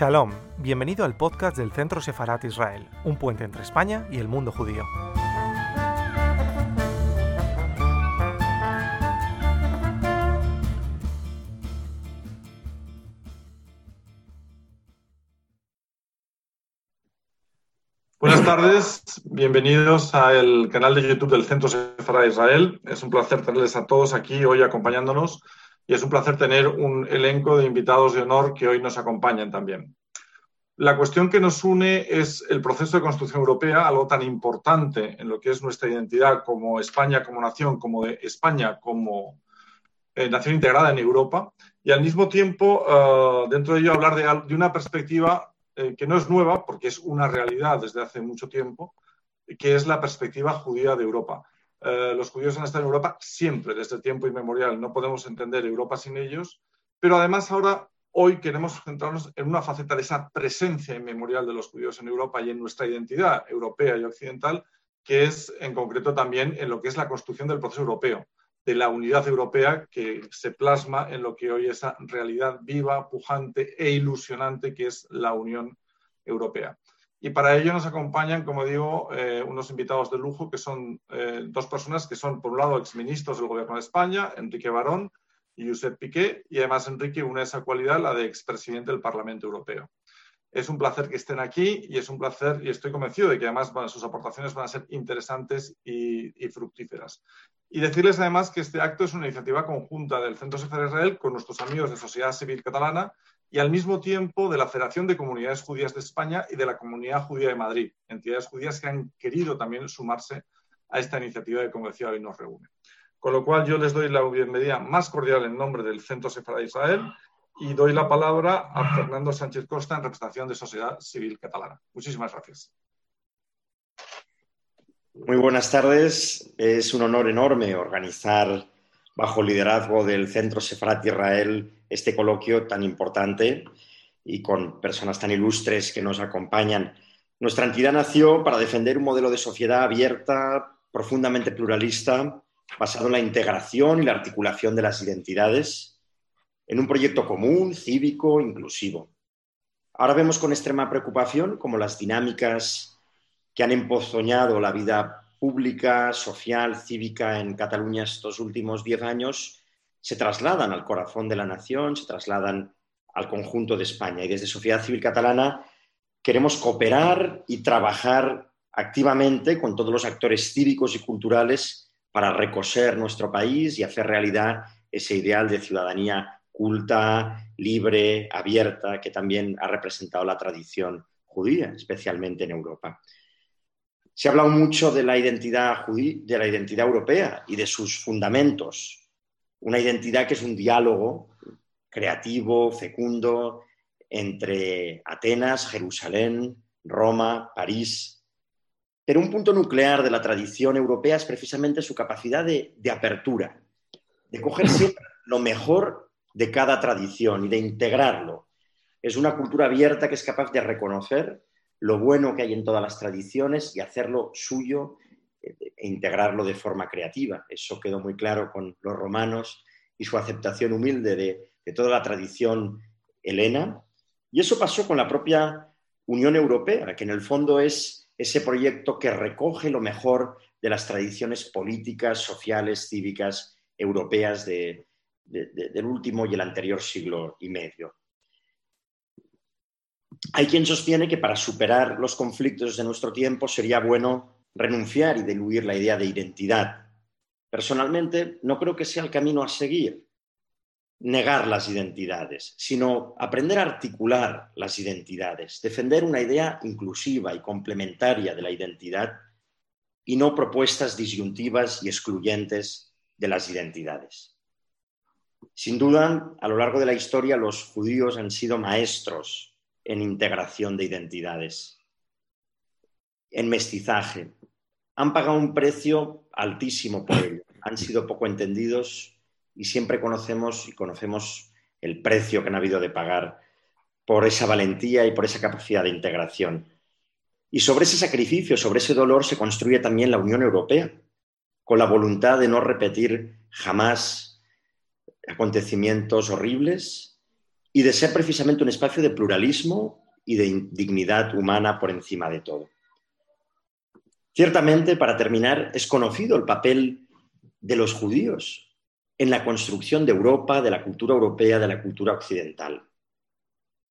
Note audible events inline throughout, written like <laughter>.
Shalom, bienvenido al podcast del Centro Sefarat Israel, un puente entre España y el mundo judío. Buenas tardes, bienvenidos al canal de YouTube del Centro Sefarat Israel. Es un placer tenerles a todos aquí hoy acompañándonos y es un placer tener un elenco de invitados de honor que hoy nos acompañan también. La cuestión que nos une es el proceso de construcción europea, algo tan importante en lo que es nuestra identidad como España como nación, como de España como eh, nación integrada en Europa, y al mismo tiempo, uh, dentro de ello, hablar de, una perspectiva eh, que no es nueva, porque es una realidad desde hace mucho tiempo, que es la perspectiva judía de Europa. Eh, los judíos han estado en Europa siempre, desde tiempo inmemorial. No podemos entender Europa sin ellos. Pero además ahora, hoy queremos centrarnos en una faceta de esa presencia inmemorial de los judíos en Europa y en nuestra identidad europea y occidental, que es en concreto también en lo que es la construcción del proceso europeo, de la unidad europea que se plasma en lo que hoy es esa realidad viva, pujante e ilusionante que es la Unión Europea. Y para ello nos acompañan, como digo, eh, unos invitados de lujo que son eh, dos personas que son, por un lado, exministros del Gobierno de España, Enrique Barón y Josep Piqué, y además Enrique une esa cualidad, la de expresidente del Parlamento Europeo. Es un placer que estén aquí y es un placer, y estoy convencido de que además sus aportaciones van a ser interesantes y, y, fructíferas. Y decirles además que este acto es una iniciativa conjunta del Centro Sefer Israel con nuestros amigos de Sociedad Civil Catalana y al mismo tiempo de la Federación de Comunidades Judías de España y de la Comunidad Judía de Madrid, entidades judías que han querido también sumarse a esta iniciativa de que hoy nos reúne. Con lo cual yo les doy la bienvenida más cordial en nombre del Centro Sefarad Israel y doy la palabra a Fernando Sánchez Costa en representación de Sociedad Civil Catalana. Muchísimas gracias. Muy buenas tardes. Es un honor enorme organizar bajo el liderazgo del Centro Sefarat Israel este coloquio tan importante y con personas tan ilustres que nos acompañan. Nuestra entidad nació para defender un modelo de sociedad abierta, profundamente pluralista, basado en la integración y la articulación de las identidades, en un proyecto común, cívico, inclusivo. Ahora vemos con extrema preocupación cómo las dinámicas que han empozoñado la vida pública, social, cívica en Cataluña estos últimos diez años se trasladan al corazón de la nación, se trasladan al conjunto de España. Y desde Sociedad Civil Catalana queremos cooperar y trabajar activamente con todos los actores cívicos y culturales para recoser nuestro país y hacer realidad ese ideal de ciudadanía culta, libre, abierta, que también ha representado la tradición judía, especialmente en Europa. Se ha hablado mucho de la identidad, judí, de la identidad europea y de sus fundamentos. Una identidad que es un diálogo creativo, fecundo, entre Atenas, Jerusalén, Roma, París. Pero un punto nuclear de la tradición europea es precisamente su capacidad de, de apertura, de coger <laughs> siempre lo mejor de cada tradición y de integrarlo. Es una cultura abierta que es capaz de reconocer lo bueno que hay en todas las tradiciones y hacerlo suyo eh, e integrarlo de forma creativa. Eso quedó muy claro con los romanos y su aceptación humilde de, de toda la tradición helena. Y eso pasó con la propia Unión Europea, que en el fondo es ese proyecto que recoge lo mejor de las tradiciones políticas, sociales, cívicas europeas de, de, de, del último y el anterior siglo y medio. Hay quien sostiene que para superar los conflictos de nuestro tiempo sería bueno renunciar y diluir la idea de identidad. Personalmente, no creo que sea el camino a seguir negar las identidades, sino aprender a articular las identidades, defender una idea inclusiva y complementaria de la identidad y no propuestas disyuntivas y excluyentes de las identidades. Sin duda, a lo largo de la historia, los judíos han sido maestros en integración de identidades, en mestizaje. Han pagado un precio altísimo por ello. Han sido poco entendidos y siempre conocemos y conocemos el precio que han habido de pagar por esa valentía y por esa capacidad de integración. Y sobre ese sacrificio, sobre ese dolor, se construye también la Unión Europea, con la voluntad de no repetir jamás acontecimientos horribles y de ser precisamente un espacio de pluralismo y de dignidad humana por encima de todo. Ciertamente, para terminar, es conocido el papel de los judíos en la construcción de Europa, de la cultura europea, de la cultura occidental.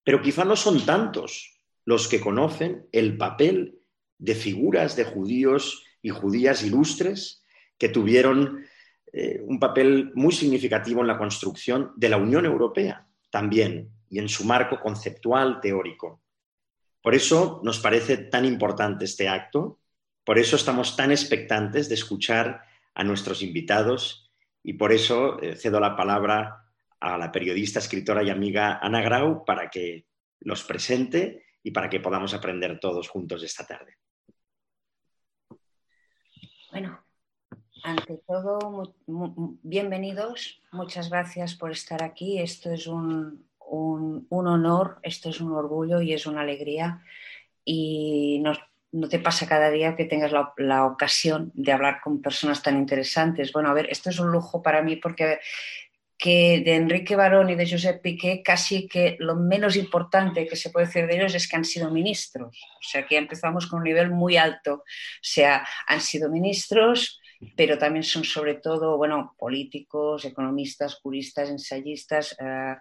Pero quizá no son tantos los que conocen el papel de figuras de judíos y judías ilustres que tuvieron eh, un papel muy significativo en la construcción de la Unión Europea también y en su marco conceptual teórico. Por eso nos parece tan importante este acto, por eso estamos tan expectantes de escuchar a nuestros invitados y por eso eh, cedo la palabra a la periodista, escritora y amiga Ana Grau para que los presente y para que podamos aprender todos juntos esta tarde. Bueno, ante todo, bienvenidos. Muchas gracias por estar aquí. Esto es un, honor, esto es un orgullo y es una alegría. Y no, te pasa cada día que tengas la, ocasión de hablar con personas tan interesantes. Bueno, a ver, esto es un lujo para mí porque que de Enrique Barón y de Josep Piqué casi que lo menos importante que se puede decir de ellos es que han sido ministros. O sea, que empezamos con un nivel muy alto. O sea, han sido ministros, pero también son sobre todo, bueno, políticos, economistas, juristas, ensayistas. Eh,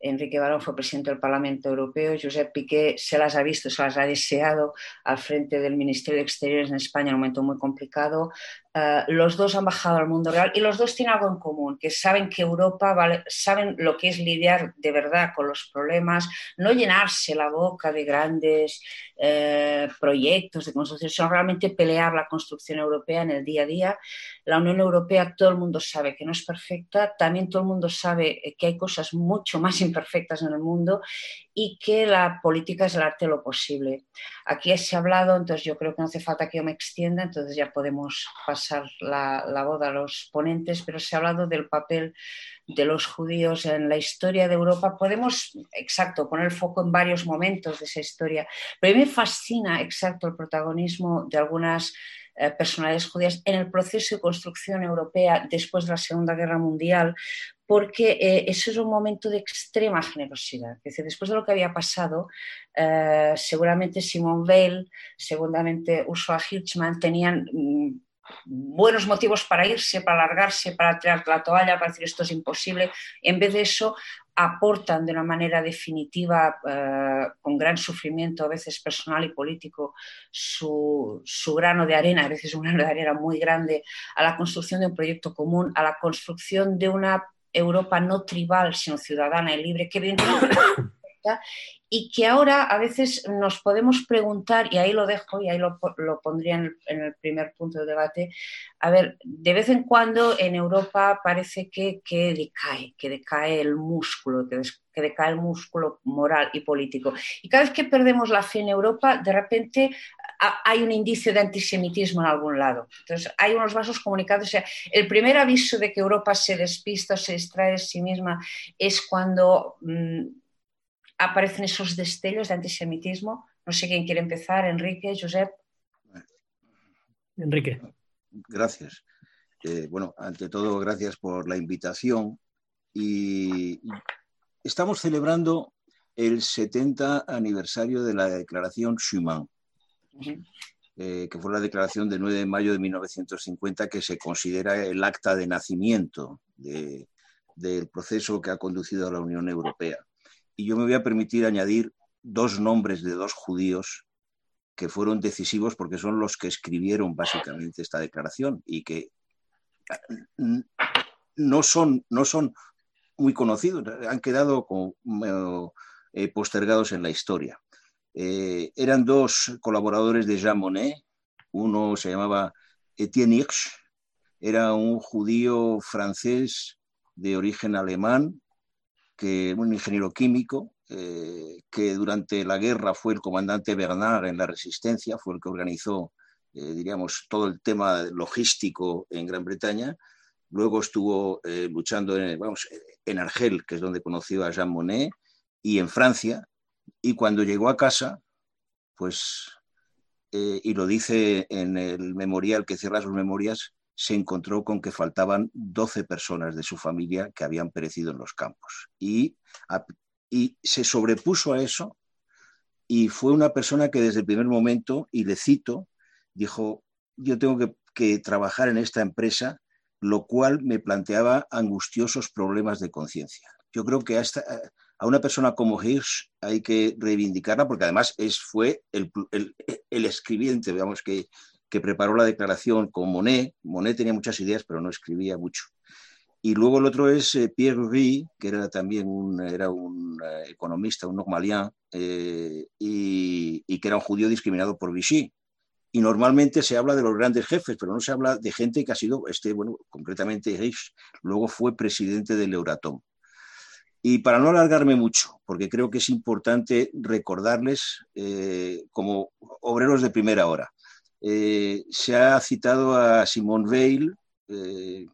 Enrique Barón fue presidente del Parlamento Europeo, Josep Piqué se las ha visto, se las ha deseado al frente del Ministerio de Exteriores en España en un momento muy complicado. Eh, los dos han bajado al mundo real y los dos tienen algo en común, que saben que Europa, vale, saben lo que es lidiar de verdad con los problemas, no llenarse la boca de grandes eh, proyectos de construcción, sino realmente pelear la construcción europea en el día a día. La Unión Europea, todo el mundo sabe que no es perfecta, también todo el mundo sabe que hay cosas mucho más imperfectas en el mundo y que la política es el arte de lo posible. Aquí se ha hablado, entonces yo creo que no hace falta que yo me extienda, entonces ya podemos pasar la, voz a los ponentes, pero se ha hablado del papel de los judíos en la historia de Europa. Podemos, exacto, poner foco en varios momentos de esa historia, pero a mí me fascina, exacto, el protagonismo de algunas eh, personalidades judías en el proceso de construcción europea después de la Segunda Guerra Mundial, porque eh, eso es un momento de extrema generosidad. Es decir, después de lo que había pasado, eh, seguramente Simone Weil, seguramente Ursula Hirschman tenían mm, buenos motivos para irse, para largarse, para tirar la toalla, para decir esto es imposible. En vez de eso, aportan de una manera definitiva, eh, con gran sufrimiento, a veces personal y político, su, grano de arena, a veces un grano de arena muy grande, a la construcción de un proyecto común, a la construcción de una Europa no tribal, sino ciudadana y libre, que evidentemente y que ahora a veces nos podemos preguntar, y ahí lo dejo, y ahí lo, pondría en el, primer punto de debate, a ver, de vez en cuando en Europa parece que, que decae, que decae el músculo, que, que, decae el músculo moral y político. Y cada vez que perdemos la fe en Europa, de repente hay un indicio de antisemitismo en algún lado. Entonces, hay unos vasos comunicados. O sea, el primer aviso de que Europa se despista o se distrae de sí misma es cuando... Mm, aparecen esos destellos de antisemitismo. No sé quién quiere empezar, Enrique, Josep. Enrique. Gracias. Eh, bueno, ante todo, gracias por la invitación. Y estamos celebrando el 70 aniversario de la Declaración Schuman, eh, que fue la declaración del 9 de mayo de 1950, que se considera el acta de nacimiento del proceso que ha conducido a la Unión Europea. Y yo me voy a permitir añadir dos nombres de dos judíos que fueron decisivos porque son los que escribieron básicamente esta declaración y que eh, no son, no son muy conocidos, han quedado eh, postergados en la historia. Eh, eran dos colaboradores de Jean Monnet, uno se llamaba Etienne Hirsch, era un judío francés de origen alemán que un ingeniero químico, eh, que durante la guerra fue el comandante Bernard en la resistencia, fue el que organizó, eh, diríamos, todo el tema logístico en Gran Bretaña. Luego estuvo eh, luchando en, vamos, en Argel, que es donde conoció a Jean Monnet, y en Francia. Y cuando llegó a casa, pues, y lo dice en el memorial que cierra sus memorias, se encontró con que faltaban 12 personas de su familia que habían perecido en los campos. Y se sobrepuso a eso y fue una persona que desde el primer momento, y le cito, dijo, yo tengo que, trabajar en esta empresa, lo cual me planteaba angustiosos problemas de conciencia. Yo creo que hasta, a una persona como Hirsch hay que reivindicarla porque además es, fue el, el, el escribiente, digamos, que, que, preparó la declaración con Monet. Monet tenía muchas ideas, pero no escribía mucho. Y luego el otro es eh, Pierre Rie, que era también un, era un uh, economista, un normalien, eh, y, que era un judío discriminado por Vichy. Y normalmente se habla de los grandes jefes, pero no se habla de gente que ha sido, este, bueno, concretamente Hirsch, luego fue presidente del Euratom. Y para no alargarme mucho, porque creo que es importante recordarles eh, como obreros de primera hora. Eh, se ha citado a Simone Weil. Eh,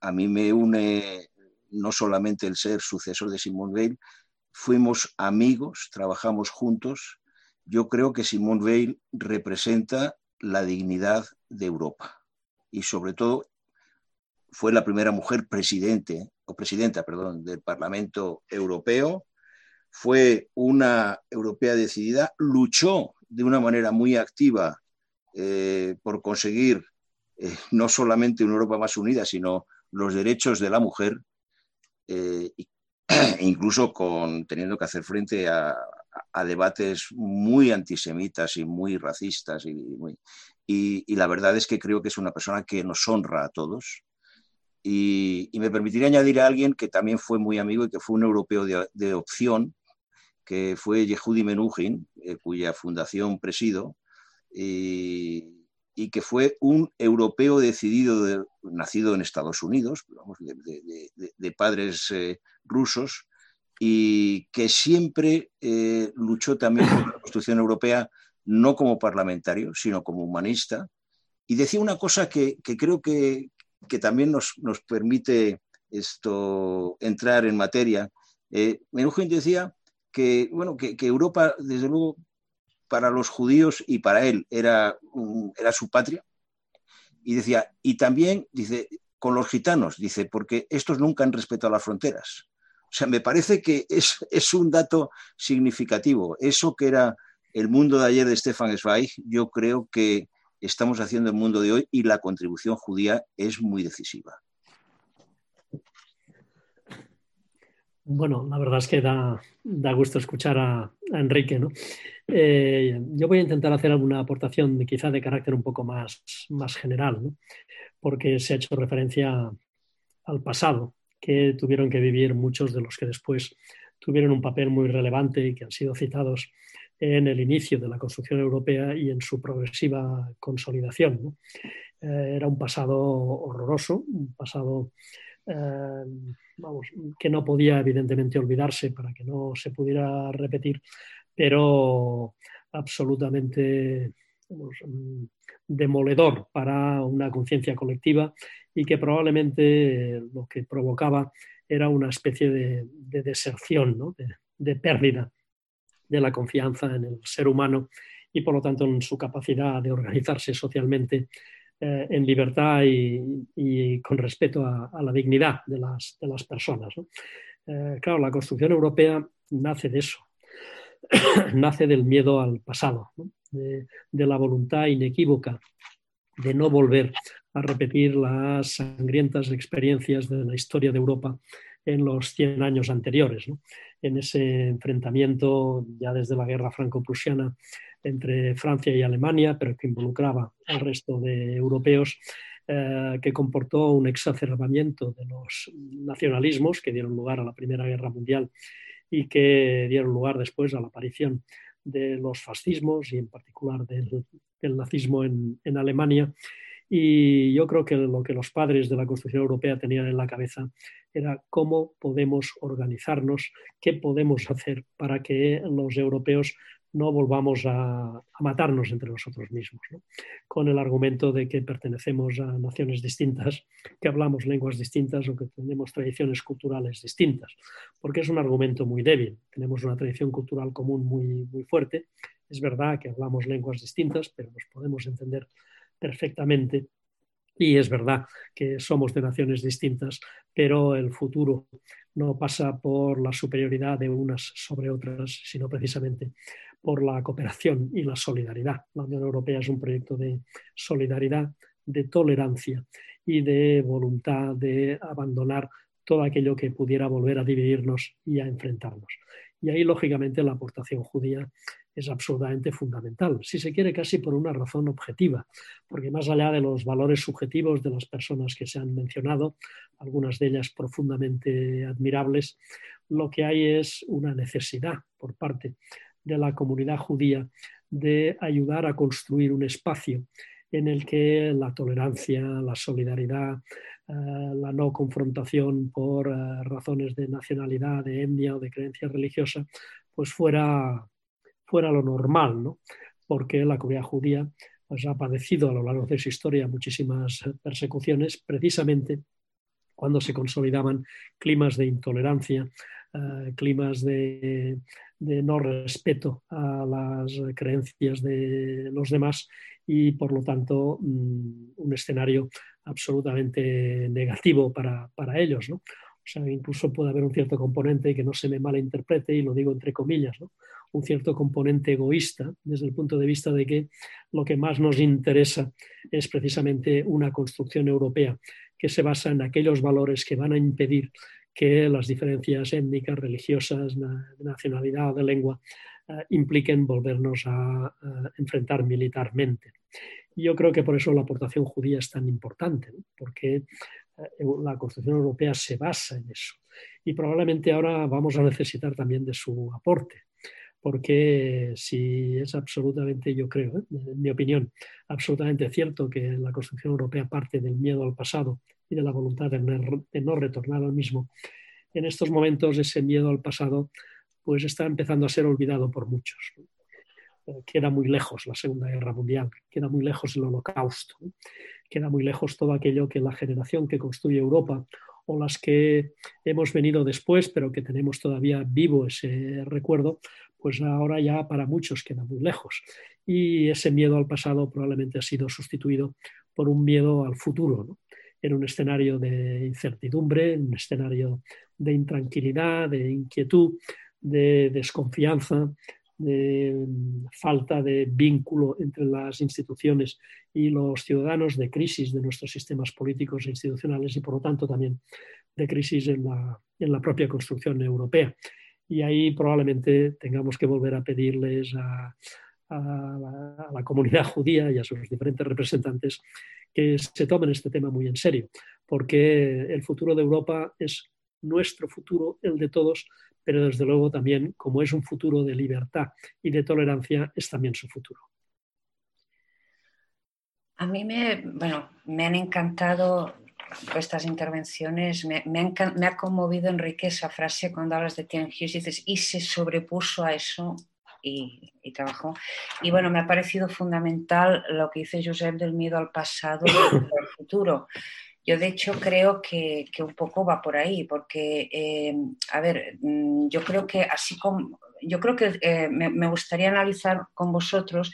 a mí me une no solamente el ser sucesor de Simone Weil, fuimos amigos, trabajamos juntos. Yo creo que Simone Weil representa la dignidad de Europa y sobre todo fue la primera mujer presidente o presidenta, perdón, del Parlamento Europeo. Fue una europea decidida, luchó de una manera muy activa eh, por conseguir eh, no solamente una Europa más unida, sino los derechos de la mujer, eh, <clears throat> incluso con, teniendo que hacer frente a, a, debates muy antisemitas y muy racistas. Y, muy, y, y la verdad es que creo que es una persona que nos honra a todos y, y, me permitiría añadir a alguien que también fue muy amigo y que fue un europeo de, de opción, que fue Yehudi Menuhin, eh, cuya fundación presido, y, y, que fue un europeo decidido, de, nacido en Estados Unidos, de, padres eh, rusos, y que siempre eh, luchó también por la Constitución Europea, no como parlamentario, sino como humanista, y decía una cosa que, creo que, que también nos, nos permite esto, entrar en materia. Eh, decía que, bueno, que, Europa, desde luego, para los judíos y para él era, era su patria. Y decía, y también, dice, con los gitanos, dice, porque estos nunca han respetado las fronteras. O sea, me parece que es, es un dato significativo. Eso que era el mundo de ayer de Stefan Zweig, yo creo que estamos haciendo el mundo de hoy y la contribución judía es muy decisiva. Bueno, la verdad es que da, da gusto escuchar a, Enrique. ¿no? Eh, yo voy a intentar hacer alguna aportación quizá de carácter un poco más, más general, ¿no? porque se ha hecho referencia al pasado que tuvieron que vivir muchos de los que después tuvieron un papel muy relevante y que han sido citados en el inicio de la construcción europea y en su progresiva consolidación. Eh, era un pasado horroroso, un pasado eh, vamos, que no podía evidentemente olvidarse para que no se pudiera repetir, pero absolutamente vamos, demoledor para una conciencia colectiva y que probablemente lo que provocaba era una especie de, de deserción, ¿no? de pérdida de la confianza en el ser humano y por lo tanto en su capacidad de organizarse socialmente eh, en libertad y, con respeto a, la dignidad de las, personas. Eh, claro, la construcción europea nace de eso, <coughs> nace del miedo al pasado, de, la voluntad inequívoca de no volver a repetir las sangrientas experiencias de la historia de Europa en los 100 años anteriores. En ese enfrentamiento ya desde la guerra franco-prusiana entre Francia y Alemania, pero que involucraba al resto de europeos, eh, que comportó un exacerbamiento de los nacionalismos que dieron lugar a la Primera Guerra Mundial y que dieron lugar después a la aparición de los fascismos y en particular del, nazismo en Alemania y yo creo que lo que los padres de la construcción europea tenían en la cabeza era cómo podemos organizarnos, qué podemos hacer para que los europeos no volvamos a, a matarnos entre nosotros mismos, ¿no? con el argumento de que pertenecemos a naciones distintas, que hablamos lenguas distintas o que tenemos tradiciones culturales distintas, porque es un argumento muy débil. Tenemos una tradición cultural común muy, muy fuerte. Es verdad que hablamos lenguas distintas, pero nos podemos entender perfectamente. Y es verdad que somos de naciones distintas, pero el futuro no pasa por la superioridad de unas sobre otras, sino precisamente por la cooperación y la solidaridad. La Unión Europea es un proyecto de solidaridad, de tolerancia y de voluntad de abandonar todo aquello que pudiera volver a dividirnos y a enfrentarnos. Y ahí, lógicamente, la aportación judía es absolutamente fundamental, si se quiere casi por una razón objetiva, porque más allá de los valores subjetivos de las personas que se han mencionado, algunas de ellas profundamente admirables, lo que hay es una necesidad por parte de la comunidad judía de ayudar a construir un espacio en el que la tolerancia, la solidaridad, eh, la no confrontación por eh, razones de nacionalidad, de etnia o de creencia religiosa, pues fuera fuera lo normal, ¿no? porque la comunidad judía pues, ha padecido a lo largo de su historia muchísimas persecuciones, precisamente cuando se consolidaban climas de intolerancia, eh, climas de, no respeto a las creencias de los demás y, por lo tanto, mm, un escenario absolutamente negativo para, para ellos. ¿no? O sea, incluso puede haber un cierto componente que no se me malinterprete, y lo digo entre comillas, un cierto componente egoísta, desde el punto de vista de que lo que más nos interesa es precisamente una construcción europea que se basa en aquellos valores que van a impedir que las diferencias étnicas, religiosas, nacionalidad de lengua eh, impliquen volvernos a, enfrentar militarmente. yo creo que por eso la aportación judía es tan importante, porque eh, la Constitución Europea se basa en eso. Y probablemente ahora vamos a necesitar también de su aporte, porque si es absolutamente, yo creo, ¿eh? en mi opinión, absolutamente cierto que la Constitución Europea parte del miedo al pasado y de la voluntad de no retornar al mismo, en estos momentos ese miedo al pasado pues está empezando a ser olvidado por muchos. Eh, queda muy lejos la Segunda Guerra Mundial, queda muy lejos el Holocausto queda muy lejos todo aquello que la generación que construye Europa o las que hemos venido después, pero que tenemos todavía vivo ese recuerdo, pues ahora ya para muchos queda muy lejos. Y ese miedo al pasado probablemente ha sido sustituido por un miedo al futuro, en un escenario de incertidumbre, en un escenario de intranquilidad, de inquietud, de desconfianza, de falta de vínculo entre las instituciones y los ciudadanos, de crisis de nuestros sistemas políticos e institucionales y por lo tanto también de crisis en la, en la propia construcción europea. Y ahí probablemente tengamos que volver a pedirles a, a, la, comunidad <laughs> judía y a sus diferentes representantes que se tomen este tema muy en serio, porque el futuro de Europa es nuestro futuro, el de todos, pero desde luego también, como es un futuro de libertad y de tolerancia, es también su futuro. A mí me, bueno, me han encantado estas intervenciones, me, ha conmovido Enrique esa frase cuando hablas de Tian Hughes, dices, y se sobrepuso a eso y, y, trabajó. Y bueno, me ha parecido fundamental lo que dice Josep del miedo al pasado y al futuro. Yo de hecho creo que, un poco va por ahí, porque, eh, a ver, mm, yo creo que así como, yo creo que eh, me, gustaría analizar con vosotros,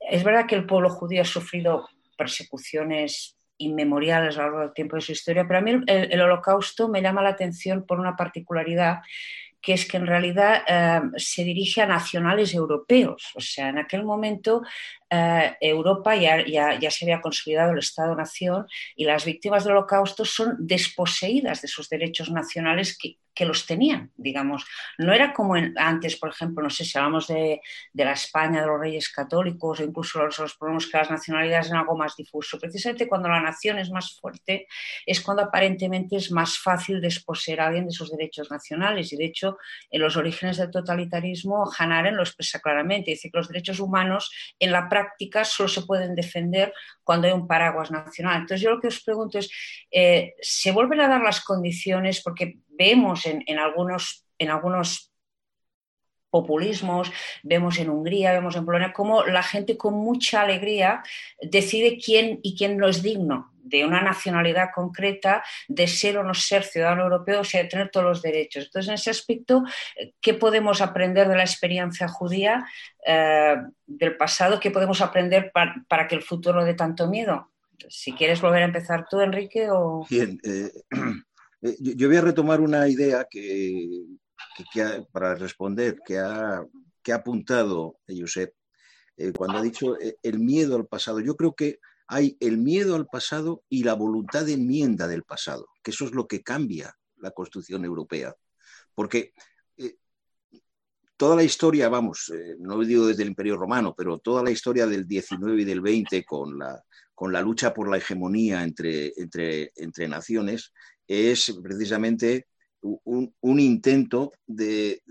es verdad que el pueblo judío ha sufrido persecuciones inmemoriales a lo largo del tiempo de su historia, pero a mí el holocausto me llama la atención por una particularidad que es que en realidad eh, se dirige a nacionales europeos. O sea, en aquel momento eh, Europa ya, se había consolidado el Estado-Nación y las víctimas del Holocausto son desposeídas de sus derechos nacionales que, los tenían, digamos. No era como antes, por ejemplo, no sé si hablamos de, la España de los reyes católicos o incluso los, los problemas que las nacionalidades en algo más difuso. Precisamente cuando la nación es más fuerte es cuando aparentemente es más fácil desposeer a alguien de sus derechos nacionales. Y de hecho, en los orígenes del totalitarismo, Hanaren lo expresa claramente. Dice que los derechos humanos en la práctica solo se pueden defender cuando hay un paraguas nacional. Entonces yo lo que os pregunto es, eh, ¿se vuelven a dar las condiciones? Porque vemos en, algunos, en algunos populismos, vemos en Hungría, vemos en Polonia, cómo la gente con mucha alegría decide quién y quién no es digno de una nacionalidad concreta, de ser o no ser ciudadano europeo, o sea, de tener todos los derechos. Entonces, en ese aspecto, ¿qué podemos aprender de la experiencia judía eh, del pasado? ¿Qué podemos aprender para, que el futuro no dé tanto miedo? Si quieres volver a empezar tú, Enrique, o... Bien, eh, <clears throat> Eh, yo, voy a retomar una idea que, para responder que ha, que ha apuntado Josep eh, cuando ha dicho eh, el miedo al pasado. Yo creo que hay el miedo al pasado y la voluntad de enmienda del pasado, que eso es lo que cambia la Constitución Europea. Porque toda la historia, vamos, no digo desde el Imperio Romano, pero toda la historia del 19 y del 20 con la, con la lucha por la hegemonía entre, entre, entre naciones, es precisamente un, intento de,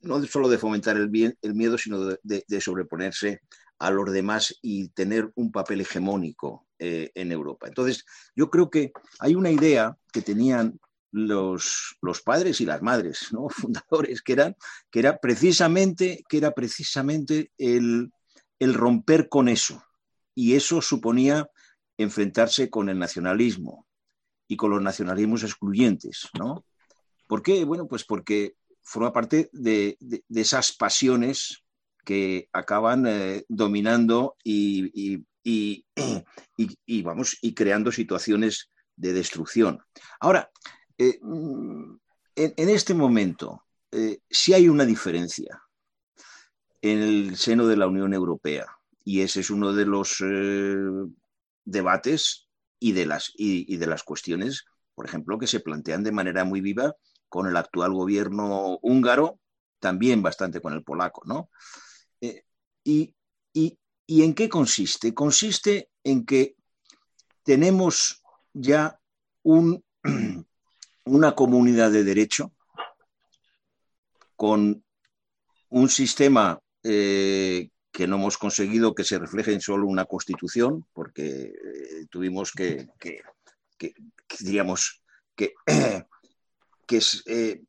no solo de fomentar el, miedo, sino de, sobreponerse a los demás y tener un papel hegemónico eh, en Europa. Entonces, yo creo que hay una idea que tenían los, los padres y las madres ¿no? <laughs> fundadores, que, eran, que, era precisamente, que era precisamente el, el romper con eso. Y eso suponía enfrentarse con el nacionalismo, y con los nacionalismos excluyentes, ¿no? ¿Por qué? Bueno, pues porque forma parte de, esas pasiones que acaban eh, dominando <clears throat> y, y, vamos, y creando situaciones de destrucción. Ahora, eh, en, este momento, eh, sí hay una diferencia en el seno de la Unión Europea y ese es uno de los debates y de las, y, de las cuestiones, por ejemplo, que se plantean de manera muy viva con el actual gobierno húngaro, también bastante con el polaco, ¿no? Eh, y, en qué consiste? Consiste en que tenemos ya un, <clears throat> una comunidad de derecho con un sistema eh, que no hemos conseguido que se refleje en solo una constitución, porque eh, tuvimos que, diríamos, que, que <clears throat> eh,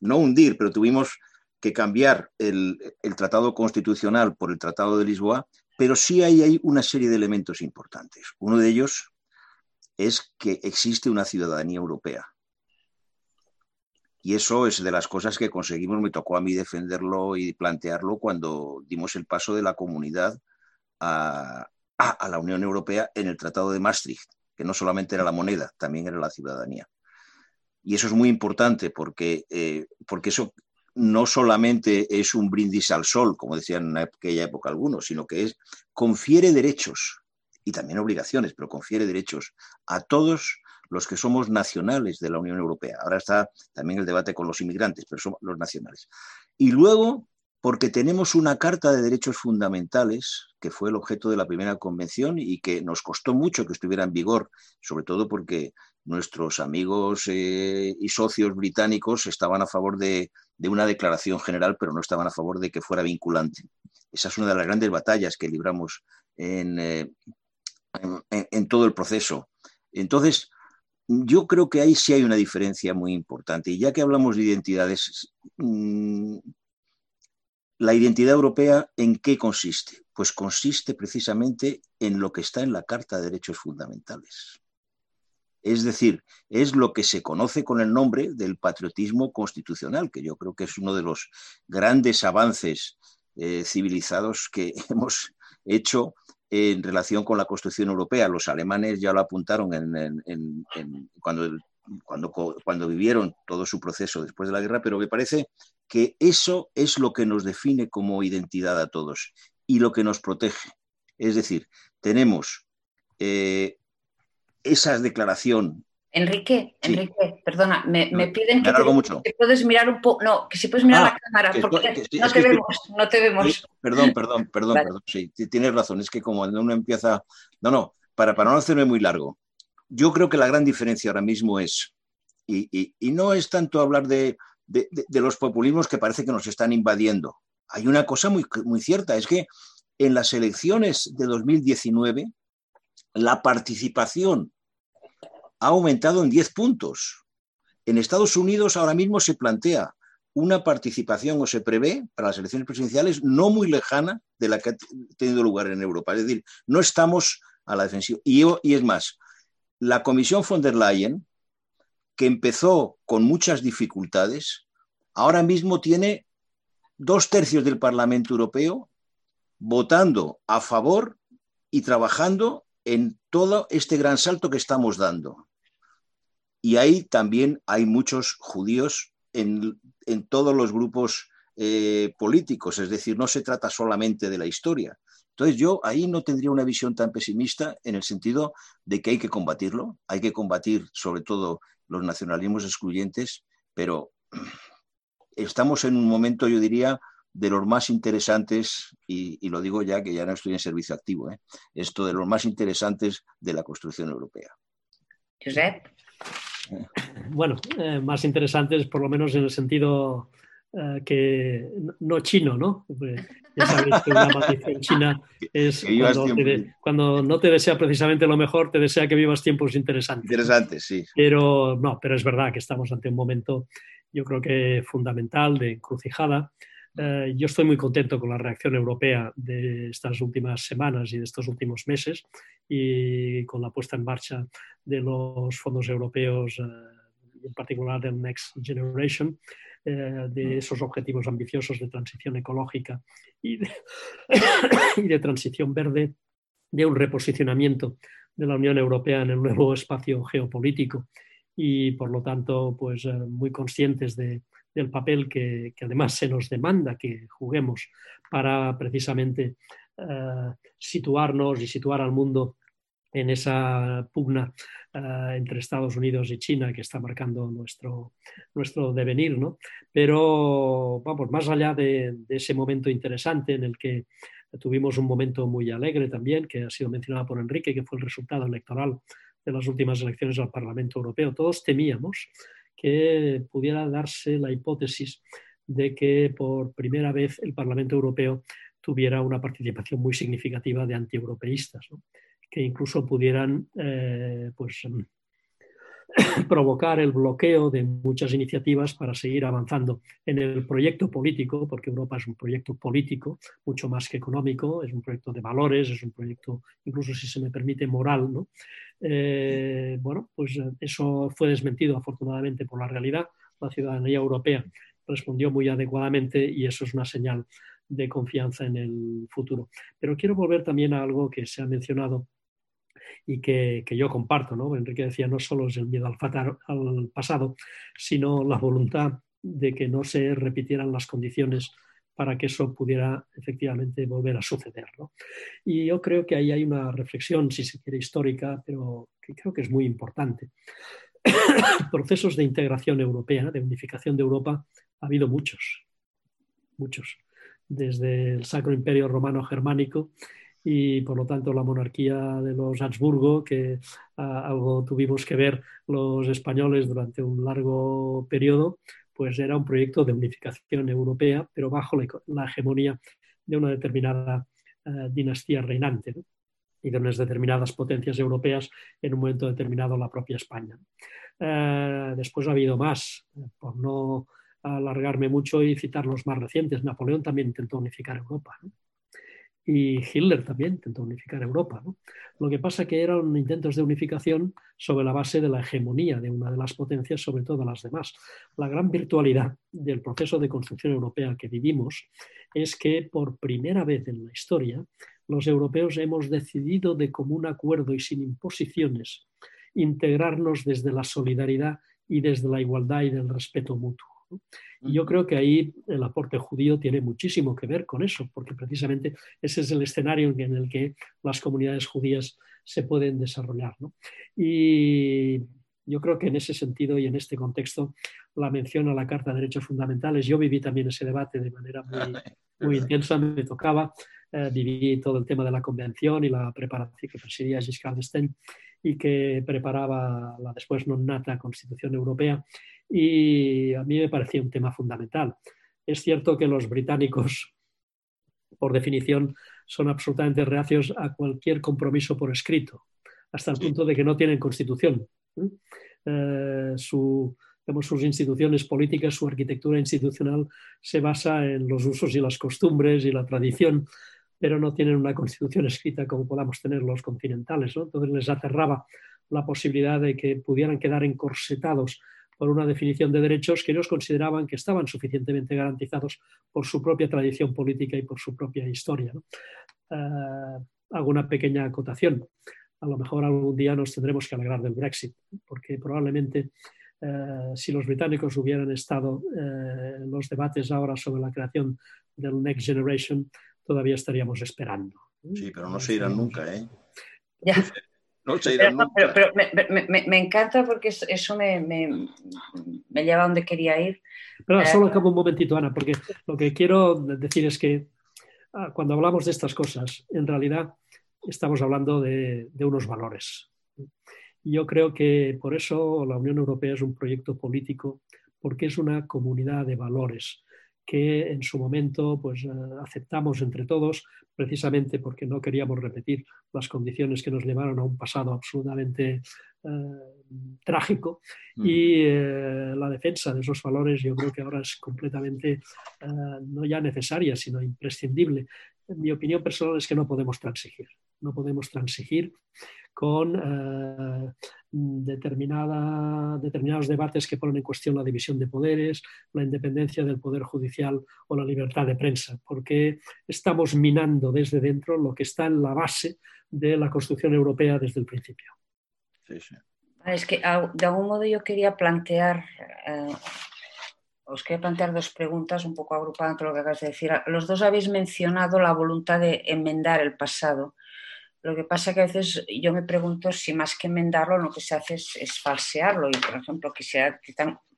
no hundir, pero tuvimos que cambiar el, tratado constitucional por el tratado de Lisboa, pero sí hay, una serie de elementos importantes. Uno de ellos es que existe una ciudadanía europea. Y eso es de las cosas que conseguimos, me tocó a mí defenderlo y plantearlo cuando dimos el paso de la comunidad a, la Unión Europea en el Tratado de Maastricht, que no solamente era la moneda, también era la ciudadanía. Y eso es muy importante porque, eh, porque eso no solamente es un brindis al sol, como decían en aquella época algunos, sino que es, confiere derechos y también obligaciones, pero confiere derechos a todos los que somos nacionales de la Unión Europea. Ahora está también el debate con los inmigrantes, pero somos los nacionales. Y luego, porque tenemos una Carta de Derechos Fundamentales, que fue el objeto de la primera convención y que nos costó mucho que estuviera en vigor, sobre todo porque nuestros amigos eh, y socios británicos estaban a favor de, una declaración general, pero no estaban a favor de que fuera vinculante. Esa es una de las grandes batallas que libramos en, eh, todo el proceso. Entonces, yo creo que ahí sí hay una diferencia muy importante. Y ya que hablamos de identidades, mm, la identidad europea, ¿en qué consiste? Pues consiste precisamente en lo que está en la Carta de Derechos Fundamentales. Es decir, es lo que se conoce con el nombre del patriotismo constitucional, que yo creo que es uno de los grandes avances eh, civilizados que <laughs> hemos hecho en relación con la Constitución Europea. Los alemanes ya lo apuntaron cuando, cuando, cuando vivieron todo su proceso después de la guerra, pero me parece que eso es lo que nos define como identidad a todos y lo que nos protege. Es decir, tenemos eh, esa declaración Enrique, Enrique, perdona, me, piden que, mucho. puedes mirar un poco, no, que si puedes mirar ah, la cámara, porque no, te vemos, no te vemos. Perdón, perdón, perdón, perdón, sí, tienes razón, es que como uno empieza, no, no, para, para no hacerme muy largo, yo creo que la gran diferencia ahora mismo es, y, no es tanto hablar de, de, los populismos que parece que nos están invadiendo, hay una cosa muy, muy cierta, es que en las elecciones de 2019, la participación ha aumentado en 10 puntos. En Estados Unidos ahora mismo se plantea una participación o se prevé para las elecciones presidenciales no muy lejana de la que ha tenido lugar en Europa. Es decir, no estamos a la defensiva. Y, es más, la Comisión von der Leyen, que empezó con muchas dificultades, ahora mismo tiene dos tercios del Parlamento Europeo votando a favor y trabajando en todo este gran salto que estamos dando. Y ahí también hay muchos judíos en, todos los grupos eh, políticos, es decir, no se trata solamente de la historia. Entonces yo ahí no tendría una visión tan pesimista en el sentido de que hay que combatirlo, hay que combatir sobre todo los nacionalismos excluyentes, pero estamos en un momento, yo diría, de los más interesantes, y, lo digo ya que ya no estoy en servicio activo, ¿eh? esto de los más interesantes de la construcción europea. Josep. Bueno, eh, más interesantes por lo menos en el sentido eh, que no chino, ¿no? Ya sabéis que una maldición china <laughs> es cuando, no te desea precisamente lo mejor, te desea que vivas tiempos interesantes. Interesantes, sí. Pero no, pero es verdad que estamos ante un momento, yo creo que fundamental, de encrucijada. Eh, yo estoy muy contento con la reacción europea de estas últimas semanas y de estos últimos meses y con la puesta en marcha de los fondos europeos, eh, en particular del Next Generation, eh, de mm. esos objetivos ambiciosos de transición ecológica y de, <coughs> y de, transición verde, de un reposicionamiento de la Unión Europea en el nuevo espacio geopolítico y, por lo tanto, pues eh, muy conscientes de, del papel que, que, además se nos demanda que juguemos para precisamente uh, situarnos y situar al mundo en esa pugna uh, entre Estados Unidos y China que está marcando nuestro, nuestro devenir. ¿no? Pero vamos, más allá de, de, ese momento interesante en el que tuvimos un momento muy alegre también, que ha sido mencionado por Enrique, que fue el resultado electoral de las últimas elecciones al Parlamento Europeo. Todos temíamos que pudiera darse la hipótesis de que por primera vez el Parlamento Europeo tuviera una participación muy significativa de antieuropeístas. que incluso pudieran eh, pues, <clears throat> provocar el bloqueo de muchas iniciativas para seguir avanzando en el proyecto político, porque Europa es un proyecto político, mucho más que económico, es un proyecto de valores, es un proyecto, incluso si se me permite, moral. ¿no? Eh, bueno, pues eso fue desmentido afortunadamente por la realidad. La ciudadanía europea respondió muy adecuadamente y eso es una señal de confianza en el futuro. Pero quiero volver también a algo que se ha mencionado y que, yo comparto. ¿no? Enrique decía, no solo es el miedo al, al pasado, sino la voluntad de que no se repitieran las condiciones para que eso pudiera efectivamente volver a suceder. ¿no? Y yo creo que ahí hay una reflexión, si se quiere, histórica, pero que creo que es muy importante. <coughs> Procesos de integración europea, de unificación de Europa, ha habido muchos, muchos, desde el Sacro Imperio Romano Germánico y por lo tanto la monarquía de los Habsburgo, que ah, algo tuvimos que ver los españoles durante un largo periodo, pues era un proyecto de unificación europea, pero bajo la, hegemonía de una determinada ah, dinastía reinante y de unas determinadas potencias europeas, en un momento determinado la propia España. Ah, después ha habido más, por no alargarme mucho y citar los más recientes. Napoleón también intentó unificar Europa y Hitler también intentó unificar Europa. Lo que pasa que eran intentos de unificación sobre la base de la hegemonía de una de las potencias sobre todas las demás. La gran virtualidad del proceso de construcción europea que vivimos es que por primera vez en la historia los europeos hemos decidido de común acuerdo y sin imposiciones integrarnos desde la solidaridad y desde la igualdad y del respeto mutuo. Y yo creo que ahí el aporte judío tiene muchísimo que ver con eso, porque precisamente ese es el escenario en el que las comunidades judías se pueden desarrollar. Y yo creo que en ese sentido y en este contexto, la mención a la Carta de Derechos Fundamentales, yo viví también ese debate de manera muy, <laughs> intensa, me tocaba, eh, viví todo el tema de la convención y la preparación que presidía Giscard d'Estaing y que preparaba la después non nata Constitución Europea y a mí me parecía un tema fundamental. Es cierto que los británicos, por definición, son absolutamente reacios a cualquier compromiso por escrito, hasta el punto de que no tienen constitución. Eh, su, sus instituciones políticas, su arquitectura institucional se basa en los usos y las costumbres y la tradición pero no tienen una constitución escrita como podamos tener los continentales. Entonces les aterraba la posibilidad de que pudieran quedar encorsetados por una definición de derechos que ellos consideraban que estaban suficientemente garantizados por su propia tradición política y por su propia historia. ¿no? Eh, hago una pequeña acotación. a lo mejor algún día nos tendremos que alegrar del Brexit, porque probablemente eh, si los británicos hubieran estado en los debates ahora sobre la creación del Next Generation, todavía estaríamos esperando. Sí, pero no se irán nunca, ¿eh? Ya. Pero, me, encanta porque eso me, lleva a donde quería ir. Pero solo eh, acabo un momentito, Ana, porque lo que quiero decir es que ah, cuando hablamos de estas cosas, en realidad estamos hablando de, de unos valores. Yo creo que por eso la Unión Europea es un proyecto político, porque es una comunidad de valores que en su momento pues, eh, aceptamos entre todos, precisamente porque no queríamos repetir las condiciones que nos llevaron a un pasado absolutamente eh, trágico. Mm. Y eh, la defensa de esos valores yo creo que ahora es completamente no ya necesaria, sino imprescindible. Mi opinión personal es que no podemos transigir. No podemos transigir con eh, determinados debates que ponen en cuestión la división de poderes, la independencia del poder judicial o la libertad de prensa, porque estamos minando desde dentro lo que está en la base de la construcción europea desde el principio. Es que de algún modo yo quería plantear, eh, os quería plantear dos preguntas un poco agrupadas lo que acabas de decir. Los dos habéis mencionado la voluntad de enmendar el pasado. Lo que pasa que a veces yo me pregunto si más que enmendarlo lo que se hace es, falsearlo. Y, por ejemplo, que sea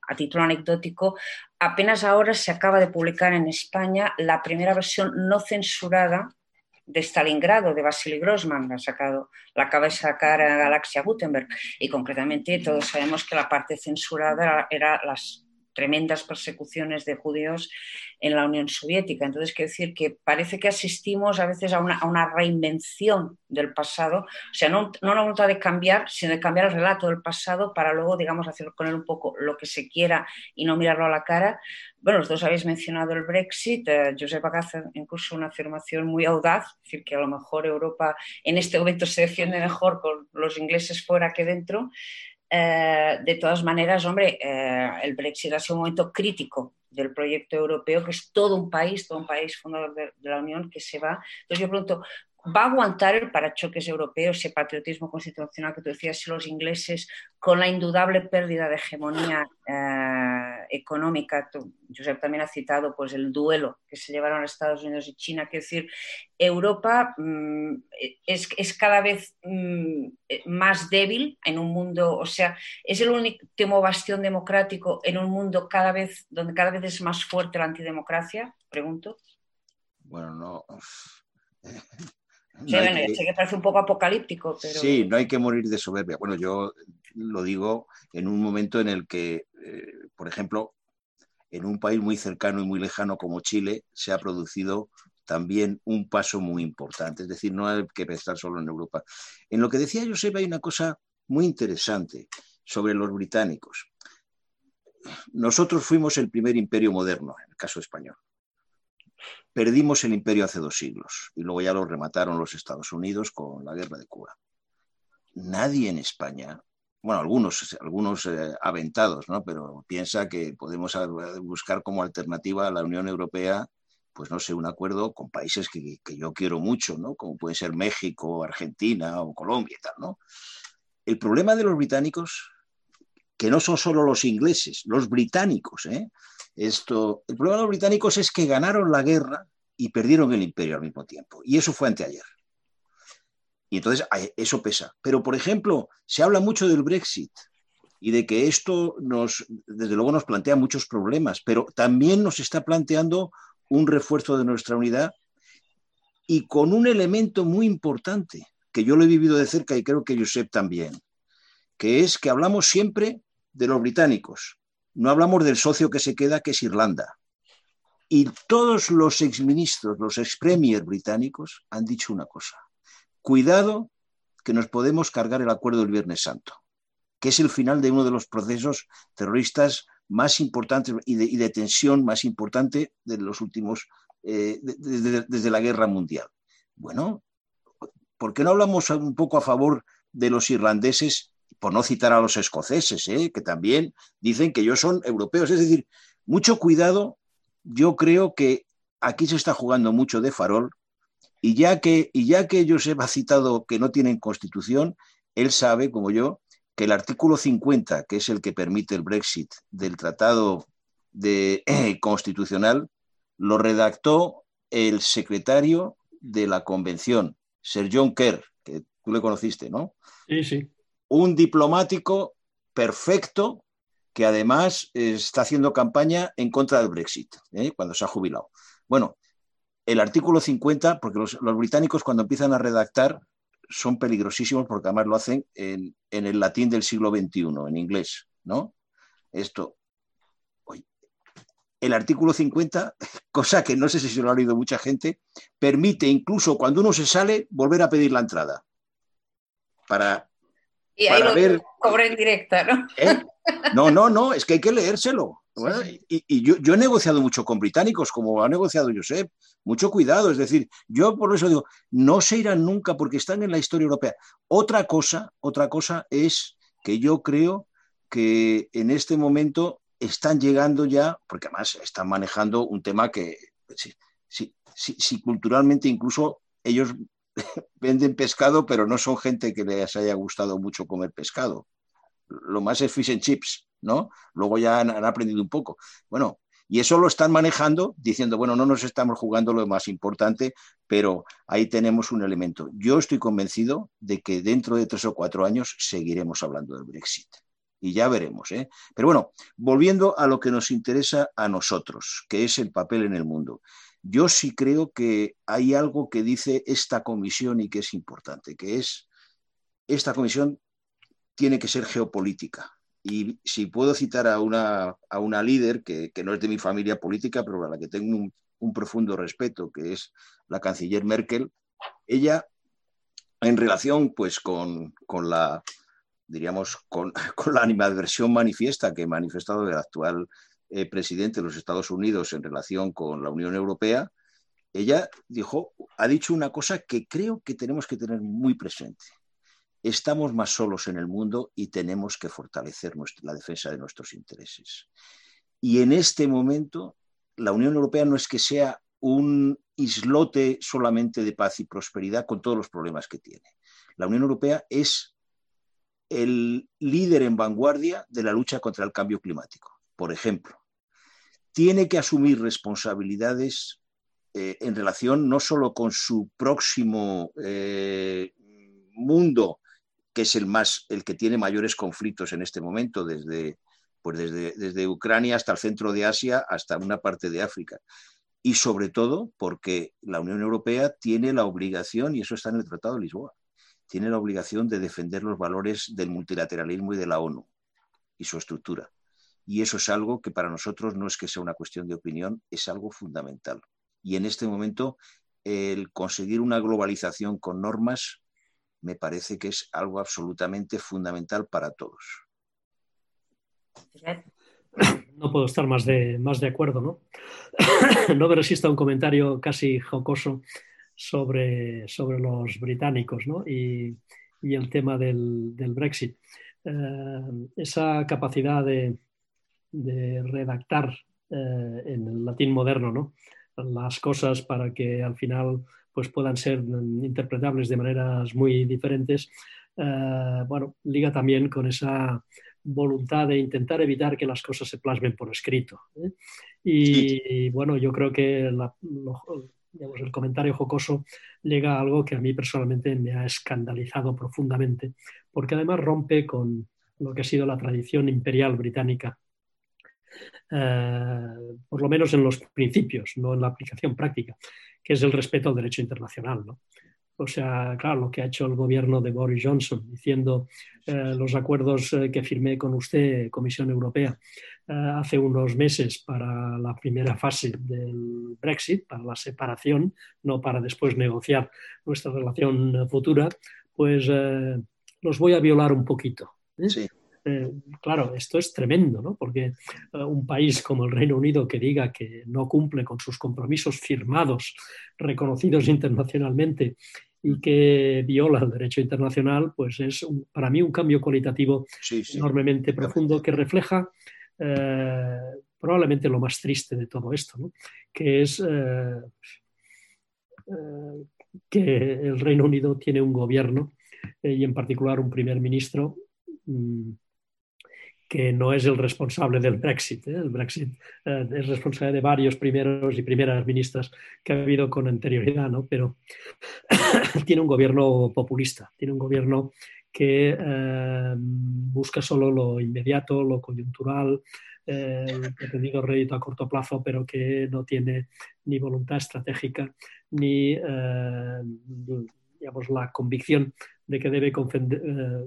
a título anecdótico, apenas ahora se acaba de publicar en España la primera versión no censurada de Stalingrado, de Vasily Grossman, la, sacado, la acaba de sacar a Galaxia Gutenberg. Y concretamente todos sabemos que la parte censurada era las tremendas persecuciones de judíos en la Unión Soviética. Entonces, quiero decir que parece que asistimos a veces a una, reinvención del pasado, o sea, no, no una voluntad de cambiar, sino de cambiar el relato del pasado para luego, digamos, hacer con él un poco lo que se quiera y no mirarlo a la cara. Bueno, los dos habéis mencionado el Brexit. Eh, Josep hace incluso una afirmación muy audaz, es decir, que a lo mejor Europa en este momento se defiende mejor con los ingleses fuera que dentro. Eh, de todas maneras, hombre, eh, el Brexit ha sido un momento crítico del proyecto europeo, que es todo un país, todo un país fundador de, la Unión que se va. Entonces yo pregunto, ¿Va a aguantar el parachoques europeo, ese patriotismo constitucional que tú decías, los ingleses, con la indudable pérdida de hegemonía eh, económica, tú, Josep también ha citado pues, el duelo que se llevaron a Estados Unidos y China, quiero decir, Europa mm, es, es, cada vez mm, más débil en un mundo, o sea, es el último bastión democrático en un mundo cada vez, donde cada vez es más fuerte la antidemocracia, pregunto. Bueno, no. Sí, bueno, sé que parece un poco apocalíptico, pero... Sí, no hay que morir de soberbia. Bueno, yo lo digo en un momento en el que, eh, por ejemplo, en un país muy cercano y muy lejano como Chile se ha producido también un paso muy importante. Es decir, no hay que pensar solo en Europa. En lo que decía Josep hay una cosa muy interesante sobre los británicos. Nosotros fuimos el primer imperio moderno, en el caso español. Perdimos el imperio hace dos siglos y luego ya lo remataron los Estados Unidos con la guerra de Cuba. Nadie en España, bueno, algunos, algunos eh, aventados, ¿no? pero piensa que podemos buscar como alternativa a la Unión Europea, pues no sé, un acuerdo con países que, que yo quiero mucho, ¿no? como pueden ser México, Argentina o Colombia y tal. ¿no? El problema de los británicos, que no son solo los ingleses, los británicos, ¿eh? Esto, el problema de los británicos es que ganaron la guerra y perdieron el imperio al mismo tiempo. Y eso fue anteayer. Y entonces eso pesa. Pero, por ejemplo, se habla mucho del Brexit y de que esto nos, desde luego, nos plantea muchos problemas, pero también nos está planteando un refuerzo de nuestra unidad y con un elemento muy importante, que yo lo he vivido de cerca y creo que Josep también, que es que hablamos siempre de los británicos, no hablamos del socio que se queda, que es Irlanda. Y todos los exministros, los expremiers británicos han dicho una cosa. Cuidado que nos podemos cargar el acuerdo del Viernes Santo, que es el final de uno de los procesos terroristas más importantes y de, tensión más importante de los últimos, eh, desde la guerra mundial. Bueno, ¿por qué no hablamos un poco a favor de los irlandeses por no citar a los escoceses, ¿eh? que también dicen que ellos son europeos. Es decir, mucho cuidado, yo creo que aquí se está jugando mucho de farol Y ya que, y ya que Josep ha citado que no tienen constitución, él sabe, como yo, que el artículo 50, que es el que permite el Brexit del Tratado de, <clears throat> Constitucional, lo redactó el secretario de la Convención, Sir John Kerr, que tú le conociste, ¿no? Sí, sí. Un diplomático perfecto que además está haciendo campaña en contra del Brexit, ¿eh? cuando se ha jubilado. Bueno, el artículo 50, porque los, británicos cuando empiezan a redactar son peligrosísimos porque además lo hacen en, el latín del siglo XXI, en inglés, ¿no? Esto. el artículo 50, <laughs> cosa que no sé si se lo ha oído mucha gente, permite incluso cuando uno se sale volver a pedir la entrada. Para, y ahí lo ver... cobra en directa, ¿no? ¿Eh? No, no, no, es que hay que leérselo. y, yo, yo, he negociado mucho con británicos, como ha negociado Josep. Mucho cuidado, es decir, yo por eso digo, no se irán nunca porque están en la historia europea. Otra cosa, otra cosa es que yo creo que en este momento están llegando ya, porque además están manejando un tema que, si culturalmente incluso ellos <coughs> venden pescado, pero no son gente que les haya gustado mucho comer pescado. Lo más es fish and chips, ¿no? Luego ya han, aprendido un poco. Bueno, y eso lo están manejando diciendo, bueno, no nos estamos jugando lo más importante, pero ahí tenemos un elemento. Yo estoy convencido de que dentro de tres o cuatro años seguiremos hablando del Brexit. Y ya veremos. ¿eh? Pero bueno, volviendo a lo que nos interesa a nosotros, que es el papel en el mundo. Yo sí creo que hay algo que dice esta comisión y que es importante, que es, esta comisión tiene que ser geopolítica. Y si puedo citar a una, a una líder que, no es de mi familia política, pero a la que tengo un, profundo respeto, que es la canciller Merkel, ella, en relación pues, con, la, diríamos, con, <laughs> con la animadversión manifiesta que ha manifestado el actual eh, presidente de los Estados Unidos en relación con la Unión Europea, ella dijo, ha dicho una cosa que creo que tenemos que tener muy presente. Estamos más solos en el mundo y tenemos que fortalecer la defensa de nuestros intereses. Y en este momento, la Unión Europea no es que sea un islote solamente de paz y prosperidad con todos los problemas que tiene. La Unión Europea es el líder en vanguardia de la lucha contra el cambio climático. Por ejemplo, tiene que asumir responsabilidades eh, en relación no solo con su próximo eh, mundo, que es el más, el que tiene mayores conflictos en este momento, desde, pues desde, desde Ucrania hasta el centro de Asia, hasta una parte de África. Y sobre todo porque la Unión Europea tiene la obligación, y eso está en el Tratado de Lisboa, tiene la obligación de defender los valores del multilateralismo y de la ONU y su estructura. Y eso es algo que para nosotros no es que sea una cuestión de opinión, es algo fundamental. Y en este momento, el conseguir una globalización con normas me parece que es algo absolutamente fundamental para todos. No puedo estar más de, más de acuerdo, ¿no? <coughs> no me resista un comentario casi jocoso sobre, sobre los británicos ¿no? y, el tema del, Brexit. Eh, esa capacidad de, de redactar eh, en el latín moderno ¿no? las cosas para que al final pues, puedan ser interpretables de maneras muy diferentes, eh, bueno, liga también con esa voluntad de intentar evitar que las cosas se plasmen por escrito. ¿eh? Y, bueno, yo creo que el comentario jocoso llega a algo que a mí personalmente me ha escandalizado profundamente, porque además rompe con lo que ha sido la tradición imperial británica eh, por lo menos en los principios, no en la aplicación práctica, que es el respeto al derecho internacional. ¿no? O sea, claro, lo que ha hecho el gobierno de Boris Johnson, diciendo eh, los acuerdos eh, que firmé con usted, Comisión Europea, hace unos meses para la primera fase del Brexit, para la separación, no para después negociar nuestra relación futura, pues los voy a violar un poquito. Sí. Eh, claro, esto es tremendo, ¿no? porque eh, un país como el Reino Unido que diga que no cumple con sus compromisos firmados, reconocidos internacionalmente, y que viola el derecho internacional, pues es para mí un cambio cualitativo enormemente profundo que refleja eh, probablemente lo más triste de todo esto, ¿no? que es que el Reino Unido tiene un gobierno y en particular un primer ministro mm, que no es el responsable del Brexit. ¿eh? El Brexit eh, es responsable de varios primeros y primeras ministras que ha habido con anterioridad, ¿no? pero <coughs> tiene un gobierno populista, tiene un gobierno que eh, busca solo lo inmediato, lo coyuntural, el pretendido rédito a corto plazo, pero que no tiene ni voluntad estratégica ni digamos, la convicción de que debe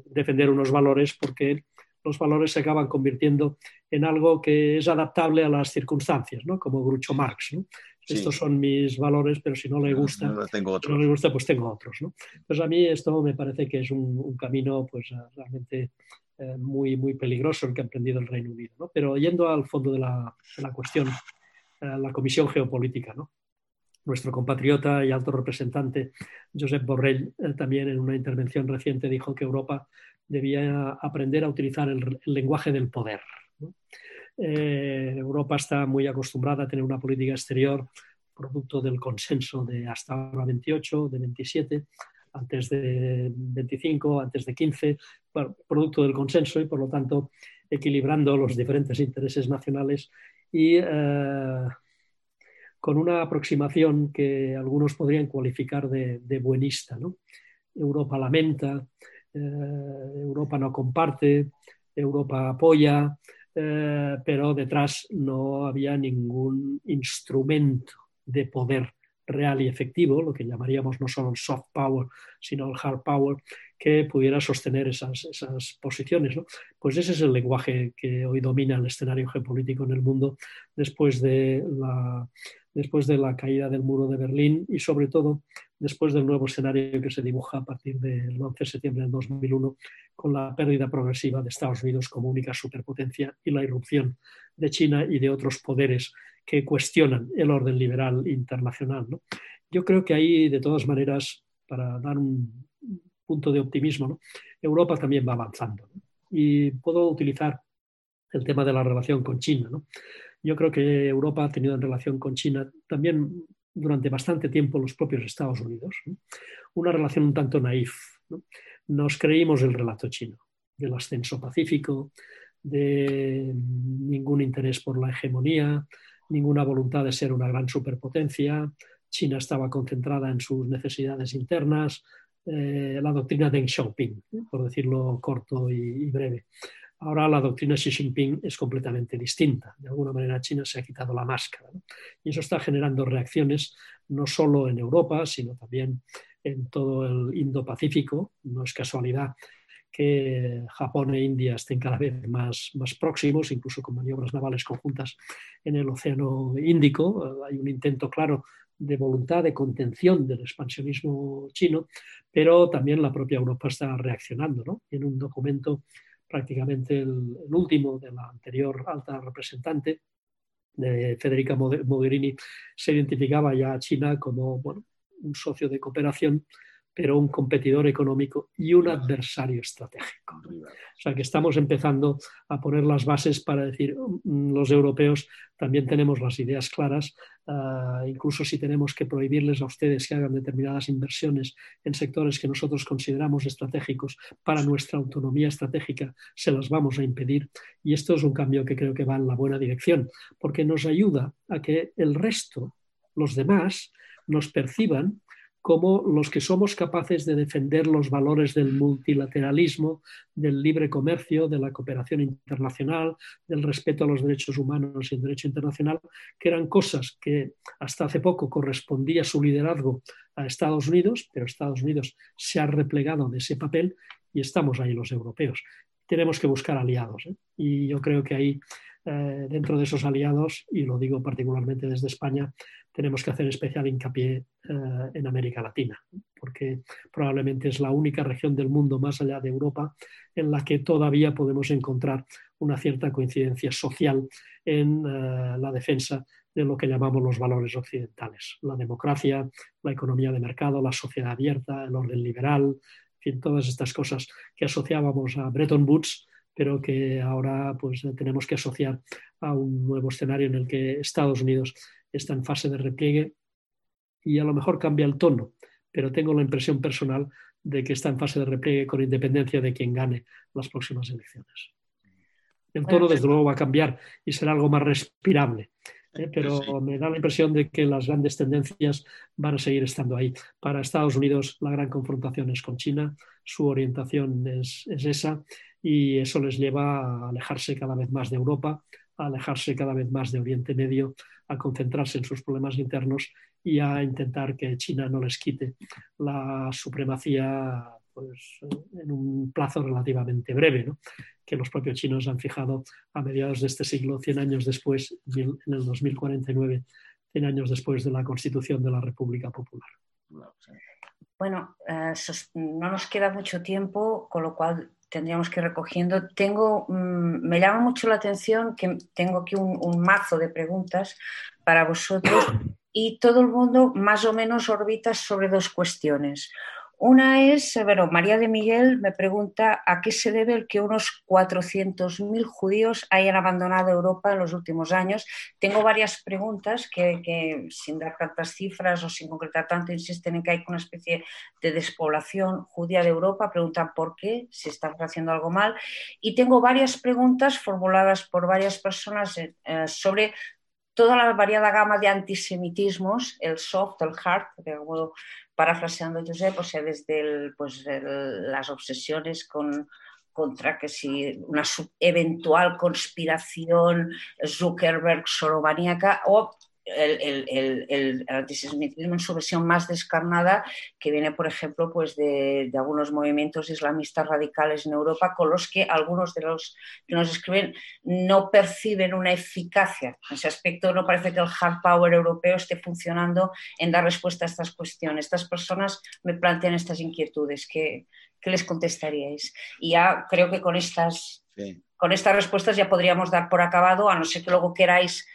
defender unos valores porque los valores se acaban convirtiendo en algo que es adaptable a las circunstancias, ¿no? como Grucho Marx. Estos son mis valores, pero si no le gusta, no, le gusta pues tengo otros. ¿no? Entonces a mí esto me parece que es un, camino pues, realmente eh, muy, muy peligroso el que ha emprendido el Reino Unido. ¿no? Pero yendo al fondo de la, la cuestión, eh, la Comisión Geopolítica, ¿no? Nuestro compatriota y alto representante Josep Borrell eh, también en una intervención reciente dijo que Europa debía aprender a utilizar el, lenguaje del poder. Eh, Europa está muy acostumbrada a tener una política exterior producto del consenso de hasta ahora 28, de 27, antes de 25, antes de 15, producto del consenso y por lo tanto equilibrando los diferentes intereses nacionales y eh, con una aproximación que algunos podrían cualificar de, buenista. Europa lamenta, eh, Europa no comparte, Europa apoya, eh, pero detrás no había ningún instrumento de poder real y efectivo, lo que llamaríamos no solo el soft power, sino el hard power, que pudiera sostener esas posiciones. Pues ese es el lenguaje que hoy domina el escenario geopolítico en el mundo después de la después de la caída del muro de Berlín y sobre todo después del nuevo escenario que se dibuja a partir del 11 de septiembre del 2001 con la pérdida progresiva de Estados Unidos como única superpotencia y la irrupción de China y de otros poderes que cuestionan el orden liberal internacional. Yo creo que ahí, de todas maneras, para dar un punto de optimismo, Europa también va avanzando. Y puedo utilizar el tema de la relación con China. ¿no? Yo creo que Europa ha tenido en relación con China también durante bastante tiempo los propios Estados Unidos. Una relación un tanto naif. Nos creímos el relato chino, del ascenso pacífico, de ningún interés por la hegemonía, ninguna voluntad de ser una gran superpotencia. China estaba concentrada en sus necesidades internas, eh, la doctrina Deng Xiaoping, por decirlo corto y breve. Ahora la doctrina Xi Jinping es completamente distinta. De alguna manera China se ha quitado la máscara. Y eso está generando reacciones no solo en Europa, sino también en todo el Indo-Pacífico. No es casualidad que Japón e India estén cada vez más, más próximos, incluso con maniobras navales conjuntas en el Océano Índico. Hay un intento claro de voluntad de contención del expansionismo chino, pero también la propia Europa está reaccionando. ¿no? En un documento prácticamente el, último de la anterior alta representante, de Federica Mogherini, se identificaba ya a China como bueno, un socio de cooperación pero un competidor económico y un adversario estratégico. O sea que estamos empezando a poner las bases para decir, mm, los europeos también tenemos las ideas claras, ah, incluso si tenemos que prohibirles a ustedes que hagan determinadas inversiones en sectores que nosotros consideramos estratégicos para nuestra autonomía estratégica, se las vamos a impedir. Y esto es un cambio que creo que va en la buena dirección, porque nos ayuda a que el resto, los demás, nos perciban como los que somos capaces de defender los valores del multilateralismo, del libre comercio, de la cooperación internacional, del respeto a los derechos humanos y el derecho internacional, que eran cosas que hasta hace poco correspondía su liderazgo a Estados Unidos, pero Estados Unidos se ha replegado de ese papel y estamos ahí los europeos. Tenemos que buscar aliados ¿eh? y yo creo que ahí eh, dentro de esos aliados, y lo digo particularmente desde España, tenemos que hacer especial hincapié eh, en América Latina, porque probablemente es la única región del mundo más allá de Europa en la que todavía podemos encontrar una cierta coincidencia social en eh, la defensa de lo que llamamos los valores occidentales, la democracia, la economía de mercado, la sociedad abierta, el orden liberal, en fin, todas estas cosas que asociábamos a Bretton Woods pero que ahora pues, tenemos que asociar a un nuevo escenario en el que Estados Unidos está en fase de repliegue y a lo mejor cambia el tono, pero tengo la impresión personal de que está en fase de repliegue con independencia de quien gane las próximas elecciones. El tono, desde luego, va a cambiar y será algo más respirable. ¿eh? pero me da la impresión de que las grandes tendencias van a seguir estando ahí. Para Estados Unidos la gran confrontación es con China, su orientación es, es esa y eso les lleva a alejarse cada vez más de Europa, a alejarse cada vez más de Oriente Medio, a concentrarse en sus problemas internos y a intentar que China no les quite la supremacía pues, en un plazo relativamente breve, ¿no? que los propios chinos han fijado a mediados de este siglo, 100 años después, en el 2049, 100 años después de la constitución de la República Popular. Bueno, eh, no nos queda mucho tiempo, con lo cual tendríamos que ir recogiendo. Tengo, mm, me llama mucho la atención que tengo aquí un, un mazo de preguntas para vosotros <coughs> y todo el mundo más o menos orbita sobre dos cuestiones. Una es, bueno, María de Miguel me pregunta a qué se debe el que unos 400.000 judíos hayan abandonado Europa en los últimos años. Tengo varias preguntas que, sin dar tantas cifras o sin concretar tanto, insisten en que hay una especie de despoblación judía de Europa. Preguntan por qué, si están haciendo algo mal. Y tengo varias preguntas formuladas por varias personas eh, sobre toda la variada gama de antisemitismos, el soft, el hard, de modo parafraseando a Josep, o sea, desde pues, las obsesiones con, contra que si una eventual conspiración Zuckerberg-soromaníaca o el, el, el, antisemitismo en su versión más descarnada, que viene, por ejemplo, pues de, de, algunos movimientos islamistas radicales en Europa, con los que algunos de los que nos escriben no perciben una eficacia. En ese aspecto no parece que el hard power europeo esté funcionando en dar respuesta a estas cuestiones. Estas personas me plantean estas inquietudes. ¿Qué, qué les contestaríais? Y ya creo que con estas, con estas respuestas ya podríamos dar por acabado, a no ser que luego queráis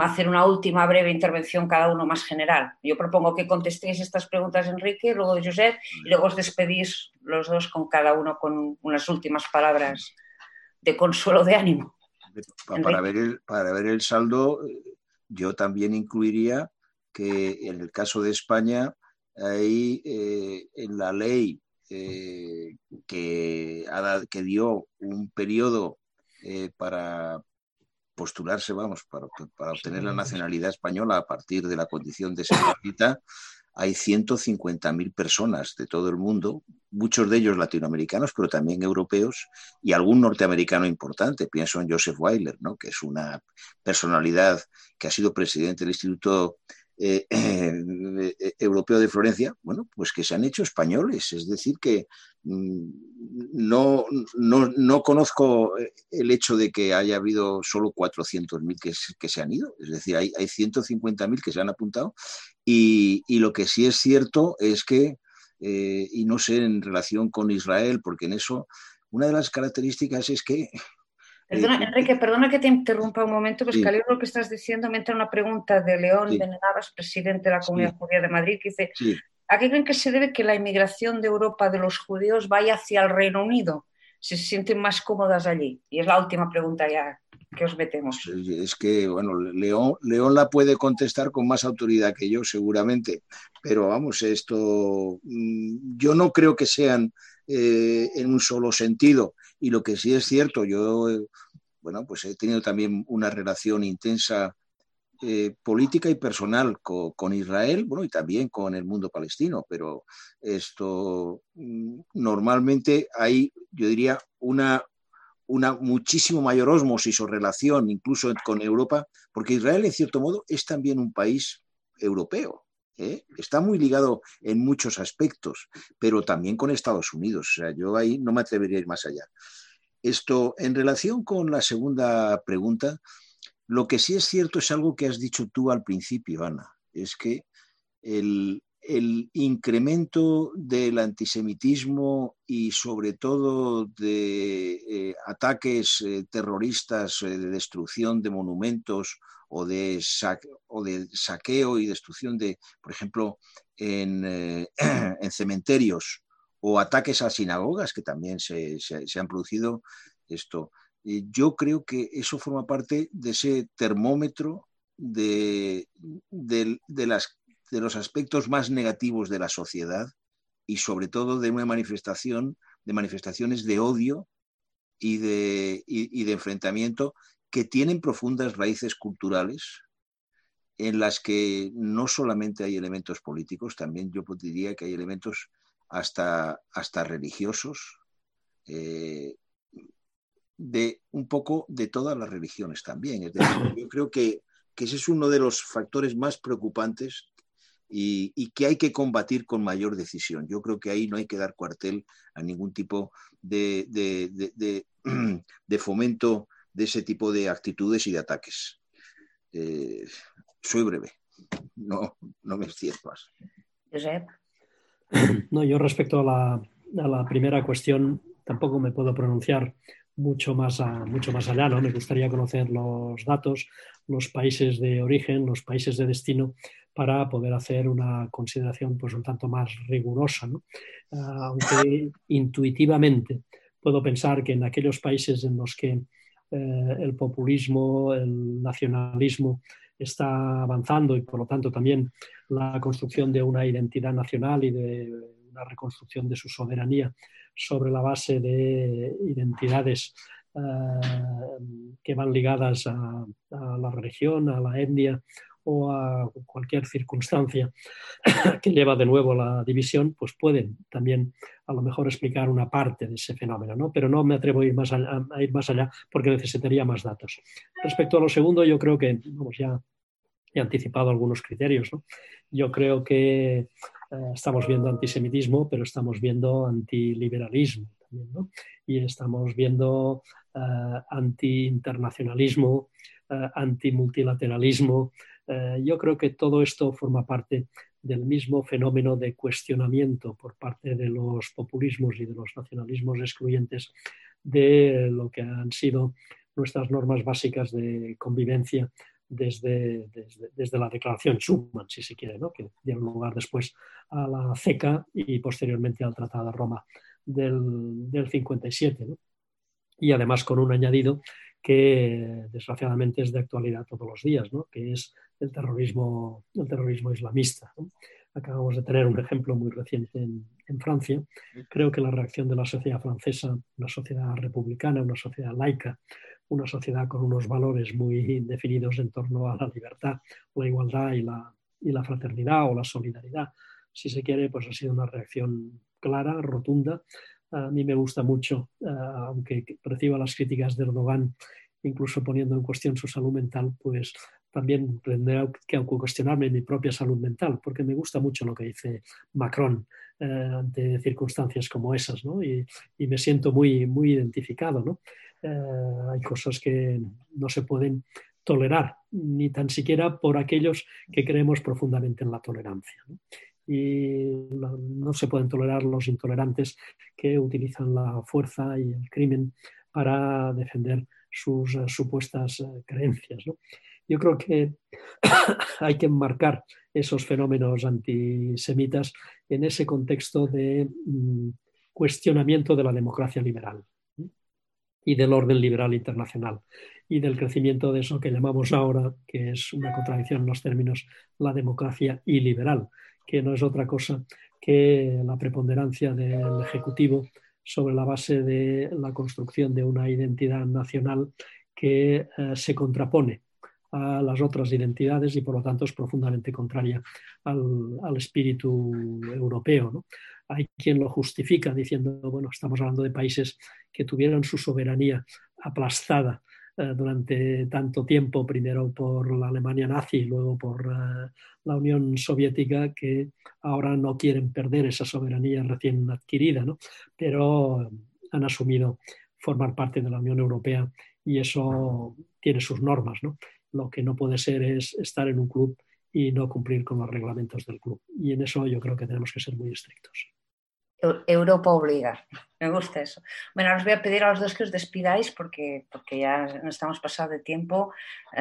hacer una última breve intervención cada uno más general. Yo propongo que contestéis estas preguntas, Enrique, luego de Josep, y luego os despedís los dos con cada uno con unas últimas palabras de consuelo de ánimo. Para ver, el, para ver el saldo, yo también incluiría que en el caso de España, hay eh, en la ley eh, que, que dio un periodo eh, para, postularse, vamos, para, para obtener la nacionalidad española a partir de la condición de separatista, hay 150.000 personas de todo el mundo, muchos de ellos latinoamericanos, pero también europeos, y algún norteamericano importante. Pienso en Joseph Weiler, ¿no? que es una personalidad que ha sido presidente del Instituto eh, <clears throat> eh, europeo de Florencia, bueno, pues que se han hecho españoles, es decir, que mm, no, no, conozco el hecho de que haya habido solo 400.000 que, que se han ido, es decir, hay, hay 150.000 que se han apuntado y, lo que sí es cierto es que, eh, y no sé en relación con Israel, porque en eso una de las características es que Perdona, Enrique, perdona que te interrumpa un momento, pues que lo que estás diciendo me entra una pregunta de León Benenabas, presidente de la Comunidad Judía de Madrid, que dice, ¿a qué creen que se debe que la inmigración de Europa de los judíos vaya hacia el Reino Unido? Si se sienten más cómodas allí. Y es la última pregunta ya que os metemos. Es que, bueno, León, la puede contestar con más autoridad que yo, seguramente. Pero vamos, esto, mm, yo no creo que sean eh, en un solo sentido. Y lo que sí es cierto, yo, eh, bueno, pues he tenido también una relación intensa eh, política y personal con, Israel, bueno, y también con el mundo palestino, pero esto mm, normalmente hay, yo diría, una, una muchísimo mayor osmosis o relación incluso con Europa, porque Israel, en cierto modo, es también un país europeo. ¿eh? Está muy ligado en muchos aspectos, pero también con Estados Unidos. O sea, yo ahí no me atrevería a ir más allá. Esto, en relación con la segunda pregunta, lo que sí es cierto es algo que has dicho tú al principio, Ana, es que el, incremento del antisemitismo y sobre todo de eh, ataques eh, terroristas de destrucción de monumentos o de, saqueo y destrucción de, por ejemplo, eh, <clears throat> en cementerios o ataques a sinagogas que también se, han producido. Esto, yo creo que eso forma parte de ese termómetro de, de, las de los aspectos más negativos de la sociedad y sobre todo de una manifestación, de manifestaciones de odio y de, y de enfrentamiento que tienen profundas raíces culturales en las que no solamente hay elementos políticos, también yo diría que hay elementos hasta, hasta religiosos, eh, de un poco de todas las religiones también. Es decir, <laughs> yo creo que, ese es uno de los factores más preocupantes y, que hay que combatir con mayor decisión. Yo creo que ahí no hay que dar cuartel a ningún tipo de, de, <clears throat> fomento de ese tipo de actitudes y de ataques. Eh, soy breve, no, no me extiendo más. No, yo respecto a la, a la, primera cuestión tampoco me puedo pronunciar mucho más, mucho más allá, ¿no? Me gustaría conocer los datos, los países de origen, los países de destino, para poder hacer una consideración pues un tanto más rigurosa, ¿no? Ah, aunque <laughs> intuitivamente puedo pensar que en aquellos países en los que eh, el populismo, el nacionalismo está avanzando y por lo tanto también la construcción de una identidad nacional y de una reconstrucción de su soberanía sobre la base de identidades eh, que van ligadas a, la religión, a la etnia o a cualquier circunstancia <coughs> que lleva de nuevo a la división, pues pueden también a lo mejor explicar una parte de ese fenómeno, ¿no? pero no me atrevo a ir más allá, a ir más allá porque necesitaría más datos. Respecto a lo segundo, yo creo que vamos, ya he anticipado algunos criterios. Yo creo que estamos viendo antisemitismo, pero estamos viendo antiliberalismo también, ¿no? y estamos viendo uh, anti-internacionalismo, uh, antimultilateralismo. yo creo que todo esto forma parte del mismo fenómeno de cuestionamiento por parte de los populismos y de los nacionalismos excluyentes de lo que han sido nuestras normas básicas de convivencia desde, desde, la declaración Schuman, si se quiere, ¿no? que dieron lugar después a la CECA y posteriormente al Tratado de Roma del, del 57. Y además con un añadido que desgraciadamente es de actualidad todos los días, ¿no? que es el terrorismo, el terrorismo islamista. Acabamos de tener un ejemplo muy reciente en, en, Francia. Creo que la reacción de la sociedad francesa, una sociedad republicana, una sociedad laica, una sociedad con unos valores muy definidos en torno a la libertad, la igualdad y la, y la fraternidad o la solidaridad. Si se quiere, pues ha sido una reacción clara, rotunda. A mí me gusta mucho, eh, aunque reciba las críticas de Erdogan, incluso poniendo en cuestión su salud mental, pues también tendré que cuestionarme mi propia salud mental, porque me gusta mucho lo que dice Macron eh, ante circunstancias como esas, ¿no? y, y, me siento muy, muy identificado. ¿no? Eh, hay cosas que no se pueden tolerar, ni tan siquiera por aquellos que creemos profundamente en la tolerancia. Y no se pueden tolerar los intolerantes que utilizan la fuerza y el crimen para defender sus eh, supuestas eh, creencias. Yo creo que <coughs> hay que enmarcar esos fenómenos antisemitas en ese contexto de mm, cuestionamiento de la democracia liberal y del orden liberal internacional y del crecimiento de eso que llamamos ahora, que es una contradicción en los términos, la democracia iliberal, que no es otra cosa que la preponderancia del Ejecutivo sobre la base de la construcción de una identidad nacional que eh, se contrapone a las otras identidades y por lo tanto es profundamente contraria al, al espíritu europeo. Hay quien lo justifica diciendo, bueno, estamos hablando de países que tuvieron su soberanía aplastada eh, durante tanto tiempo, primero por la Alemania nazi y luego por eh, la Unión Soviética, que ahora no quieren perder esa soberanía recién adquirida, ¿no? pero han asumido formar parte de la Unión Europea y eso tiene sus normas. ¿no? Lo que no puede ser es estar en un club y no cumplir con los reglamentos del club. Y en eso yo creo que tenemos que ser muy estrictos. Europa obliga. Me gusta eso. Bueno, os voy a pedir a los dos que os despidáis porque, porque ya nos estamos pasado de tiempo.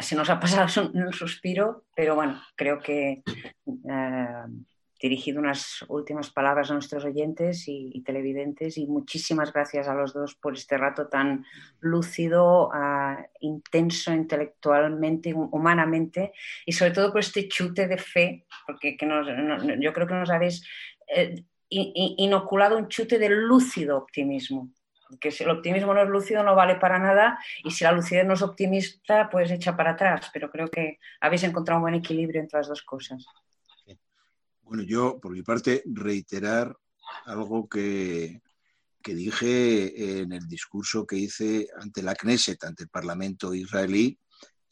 Se nos ha pasado <laughs> un, suspiro, pero bueno, creo que eh, dirigido unas últimas palabras a nuestros oyentes y, televidentes y muchísimas gracias a los dos por este rato tan lúcido, ah, intenso intelectualmente, humanamente y sobre todo por este chute de fe, porque yo creo que nos habéis eh, inoculado un chute de lúcido optimismo. Que si el optimismo no es lúcido no vale para nada y si la lucidez no es optimista pues echa para atrás, pero creo que habéis encontrado un buen equilibrio entre las dos cosas. Bueno, yo por mi parte reiterar algo que, dije en el discurso que hice ante la Knesset, ante el Parlamento israelí,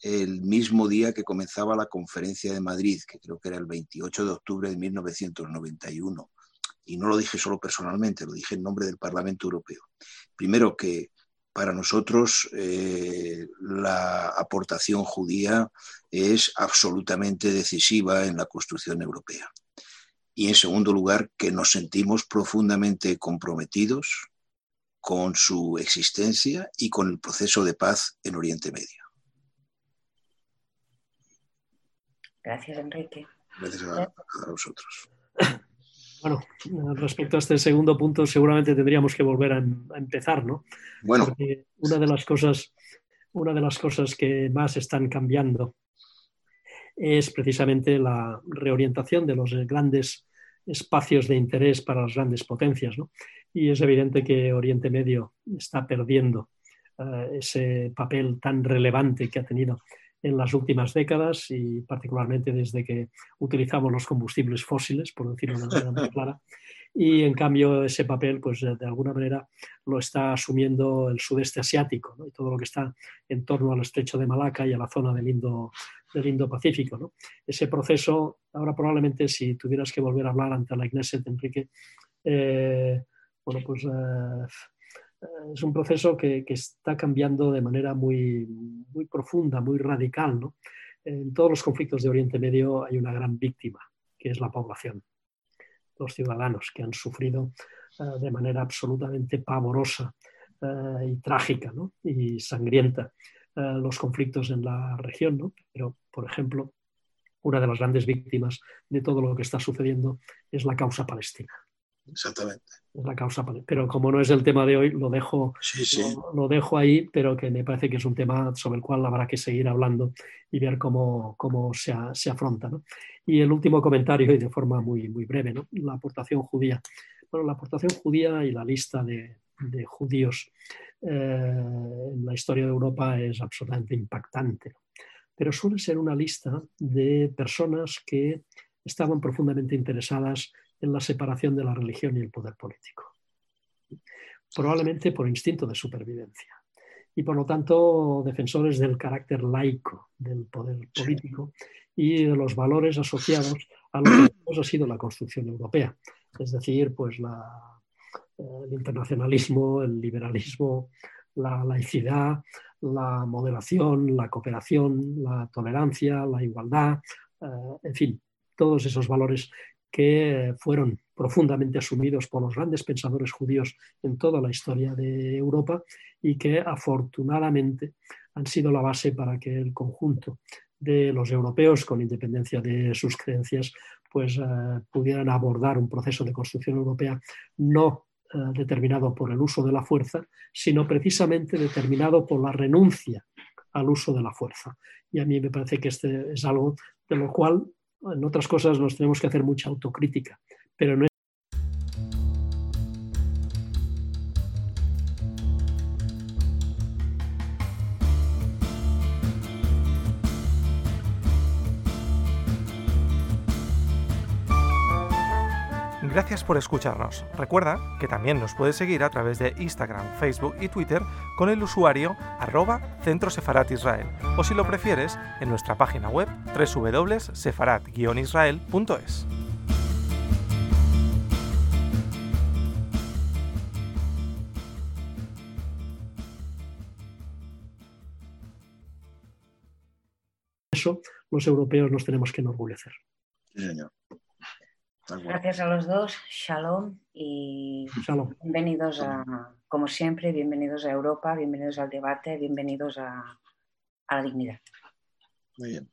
el mismo día que comenzaba la conferencia de Madrid, que creo que era el 28 de octubre de 1991. Y no lo dije solo personalmente, lo dije en nombre del Parlamento Europeo. Primero que para nosotros eh, la aportación judía es absolutamente decisiva en la construcción europea y en segundo lugar que nos sentimos profundamente comprometidos con su existencia y con el proceso de paz en Oriente Medio. Gracias, Enrique. Gracias a, vosotros. <coughs> Bueno, respecto a este segundo punto, seguramente tendríamos que volver a, empezar, ¿no? Bueno. Porque una de las cosas, una de las cosas que más están cambiando es precisamente la reorientación de los grandes espacios de interés para las grandes potencias. Y es evidente que Oriente Medio está perdiendo eh, ese papel tan relevante que ha tenido en las últimas décadas y particularmente desde que utilizamos los combustibles fósiles, por decirlo de una manera muy <laughs> clara. Y en cambio ese papel, pues de alguna manera lo está asumiendo el sudeste asiático y todo lo que está en torno al estrecho de Malaca y a la zona del Indo, del Indo-Pacífico. ¿no? Ese proceso, ahora probablemente si tuvieras que volver a hablar ante la Iglesia Enrique, eh, bueno, pues eh, es un proceso que, está cambiando de manera muy, profunda, muy radical. ¿no? En todos los conflictos de Oriente Medio hay una gran víctima, que es la población, los ciudadanos que han sufrido eh, de manera absolutamente pavorosa y trágica ¿no? y sangrienta eh, los conflictos en la región, ¿no? pero, por ejemplo, una de las grandes víctimas de todo lo que está sucediendo es la causa palestina. Exactamente. Es la causa, pero como no es el tema de hoy, lo dejo, Lo, dejo ahí, pero que me parece que es un tema sobre el cual habrá que seguir hablando y ver cómo, cómo se, se, afronta. ¿no? Y el último comentario, y de forma muy, muy breve, ¿no? la aportación judía. Bueno, la aportación judía y la lista de, de judíos eh, en la historia de Europa es absolutamente impactante. Pero suele ser una lista de personas que estaban profundamente interesadas en la separación de la religión y el poder político, probablemente por instinto de supervivencia. Y por lo tanto defensores del carácter laico del poder político y de los valores asociados a lo que <clears throat> ha sido la construcción europea, es decir, pues la el internacionalismo, el liberalismo, la laicidad, la moderación, la cooperación, la tolerancia, la igualdad, eh, en fin, todos esos valores que fueron profundamente asumidos por los grandes pensadores judíos en toda la historia de Europa y que afortunadamente han sido la base para que el conjunto de los europeos, con independencia de sus creencias, pues eh, pudieran abordar un proceso de construcción europea no eh, determinado por el uso de la fuerza, sino precisamente determinado por la renuncia al uso de la fuerza. Y a mí me parece que este es algo de lo cual, en otras cosas, nos tenemos que hacer mucha autocrítica, pero no por escucharnos. Recuerda que también nos puedes seguir a través de Instagram, Facebook y Twitter con el usuario arroba Centro Sefarat Israel o si lo prefieres en nuestra página web www.sefarat-israel.es. Eso los europeos nos tenemos que enorgullecer. Sí, señor. Gracias a los dos, shalom y bienvenidos a, como siempre, bienvenidos a Europa, bienvenidos al debate, bienvenidos a, a la dignidad. Muy bien.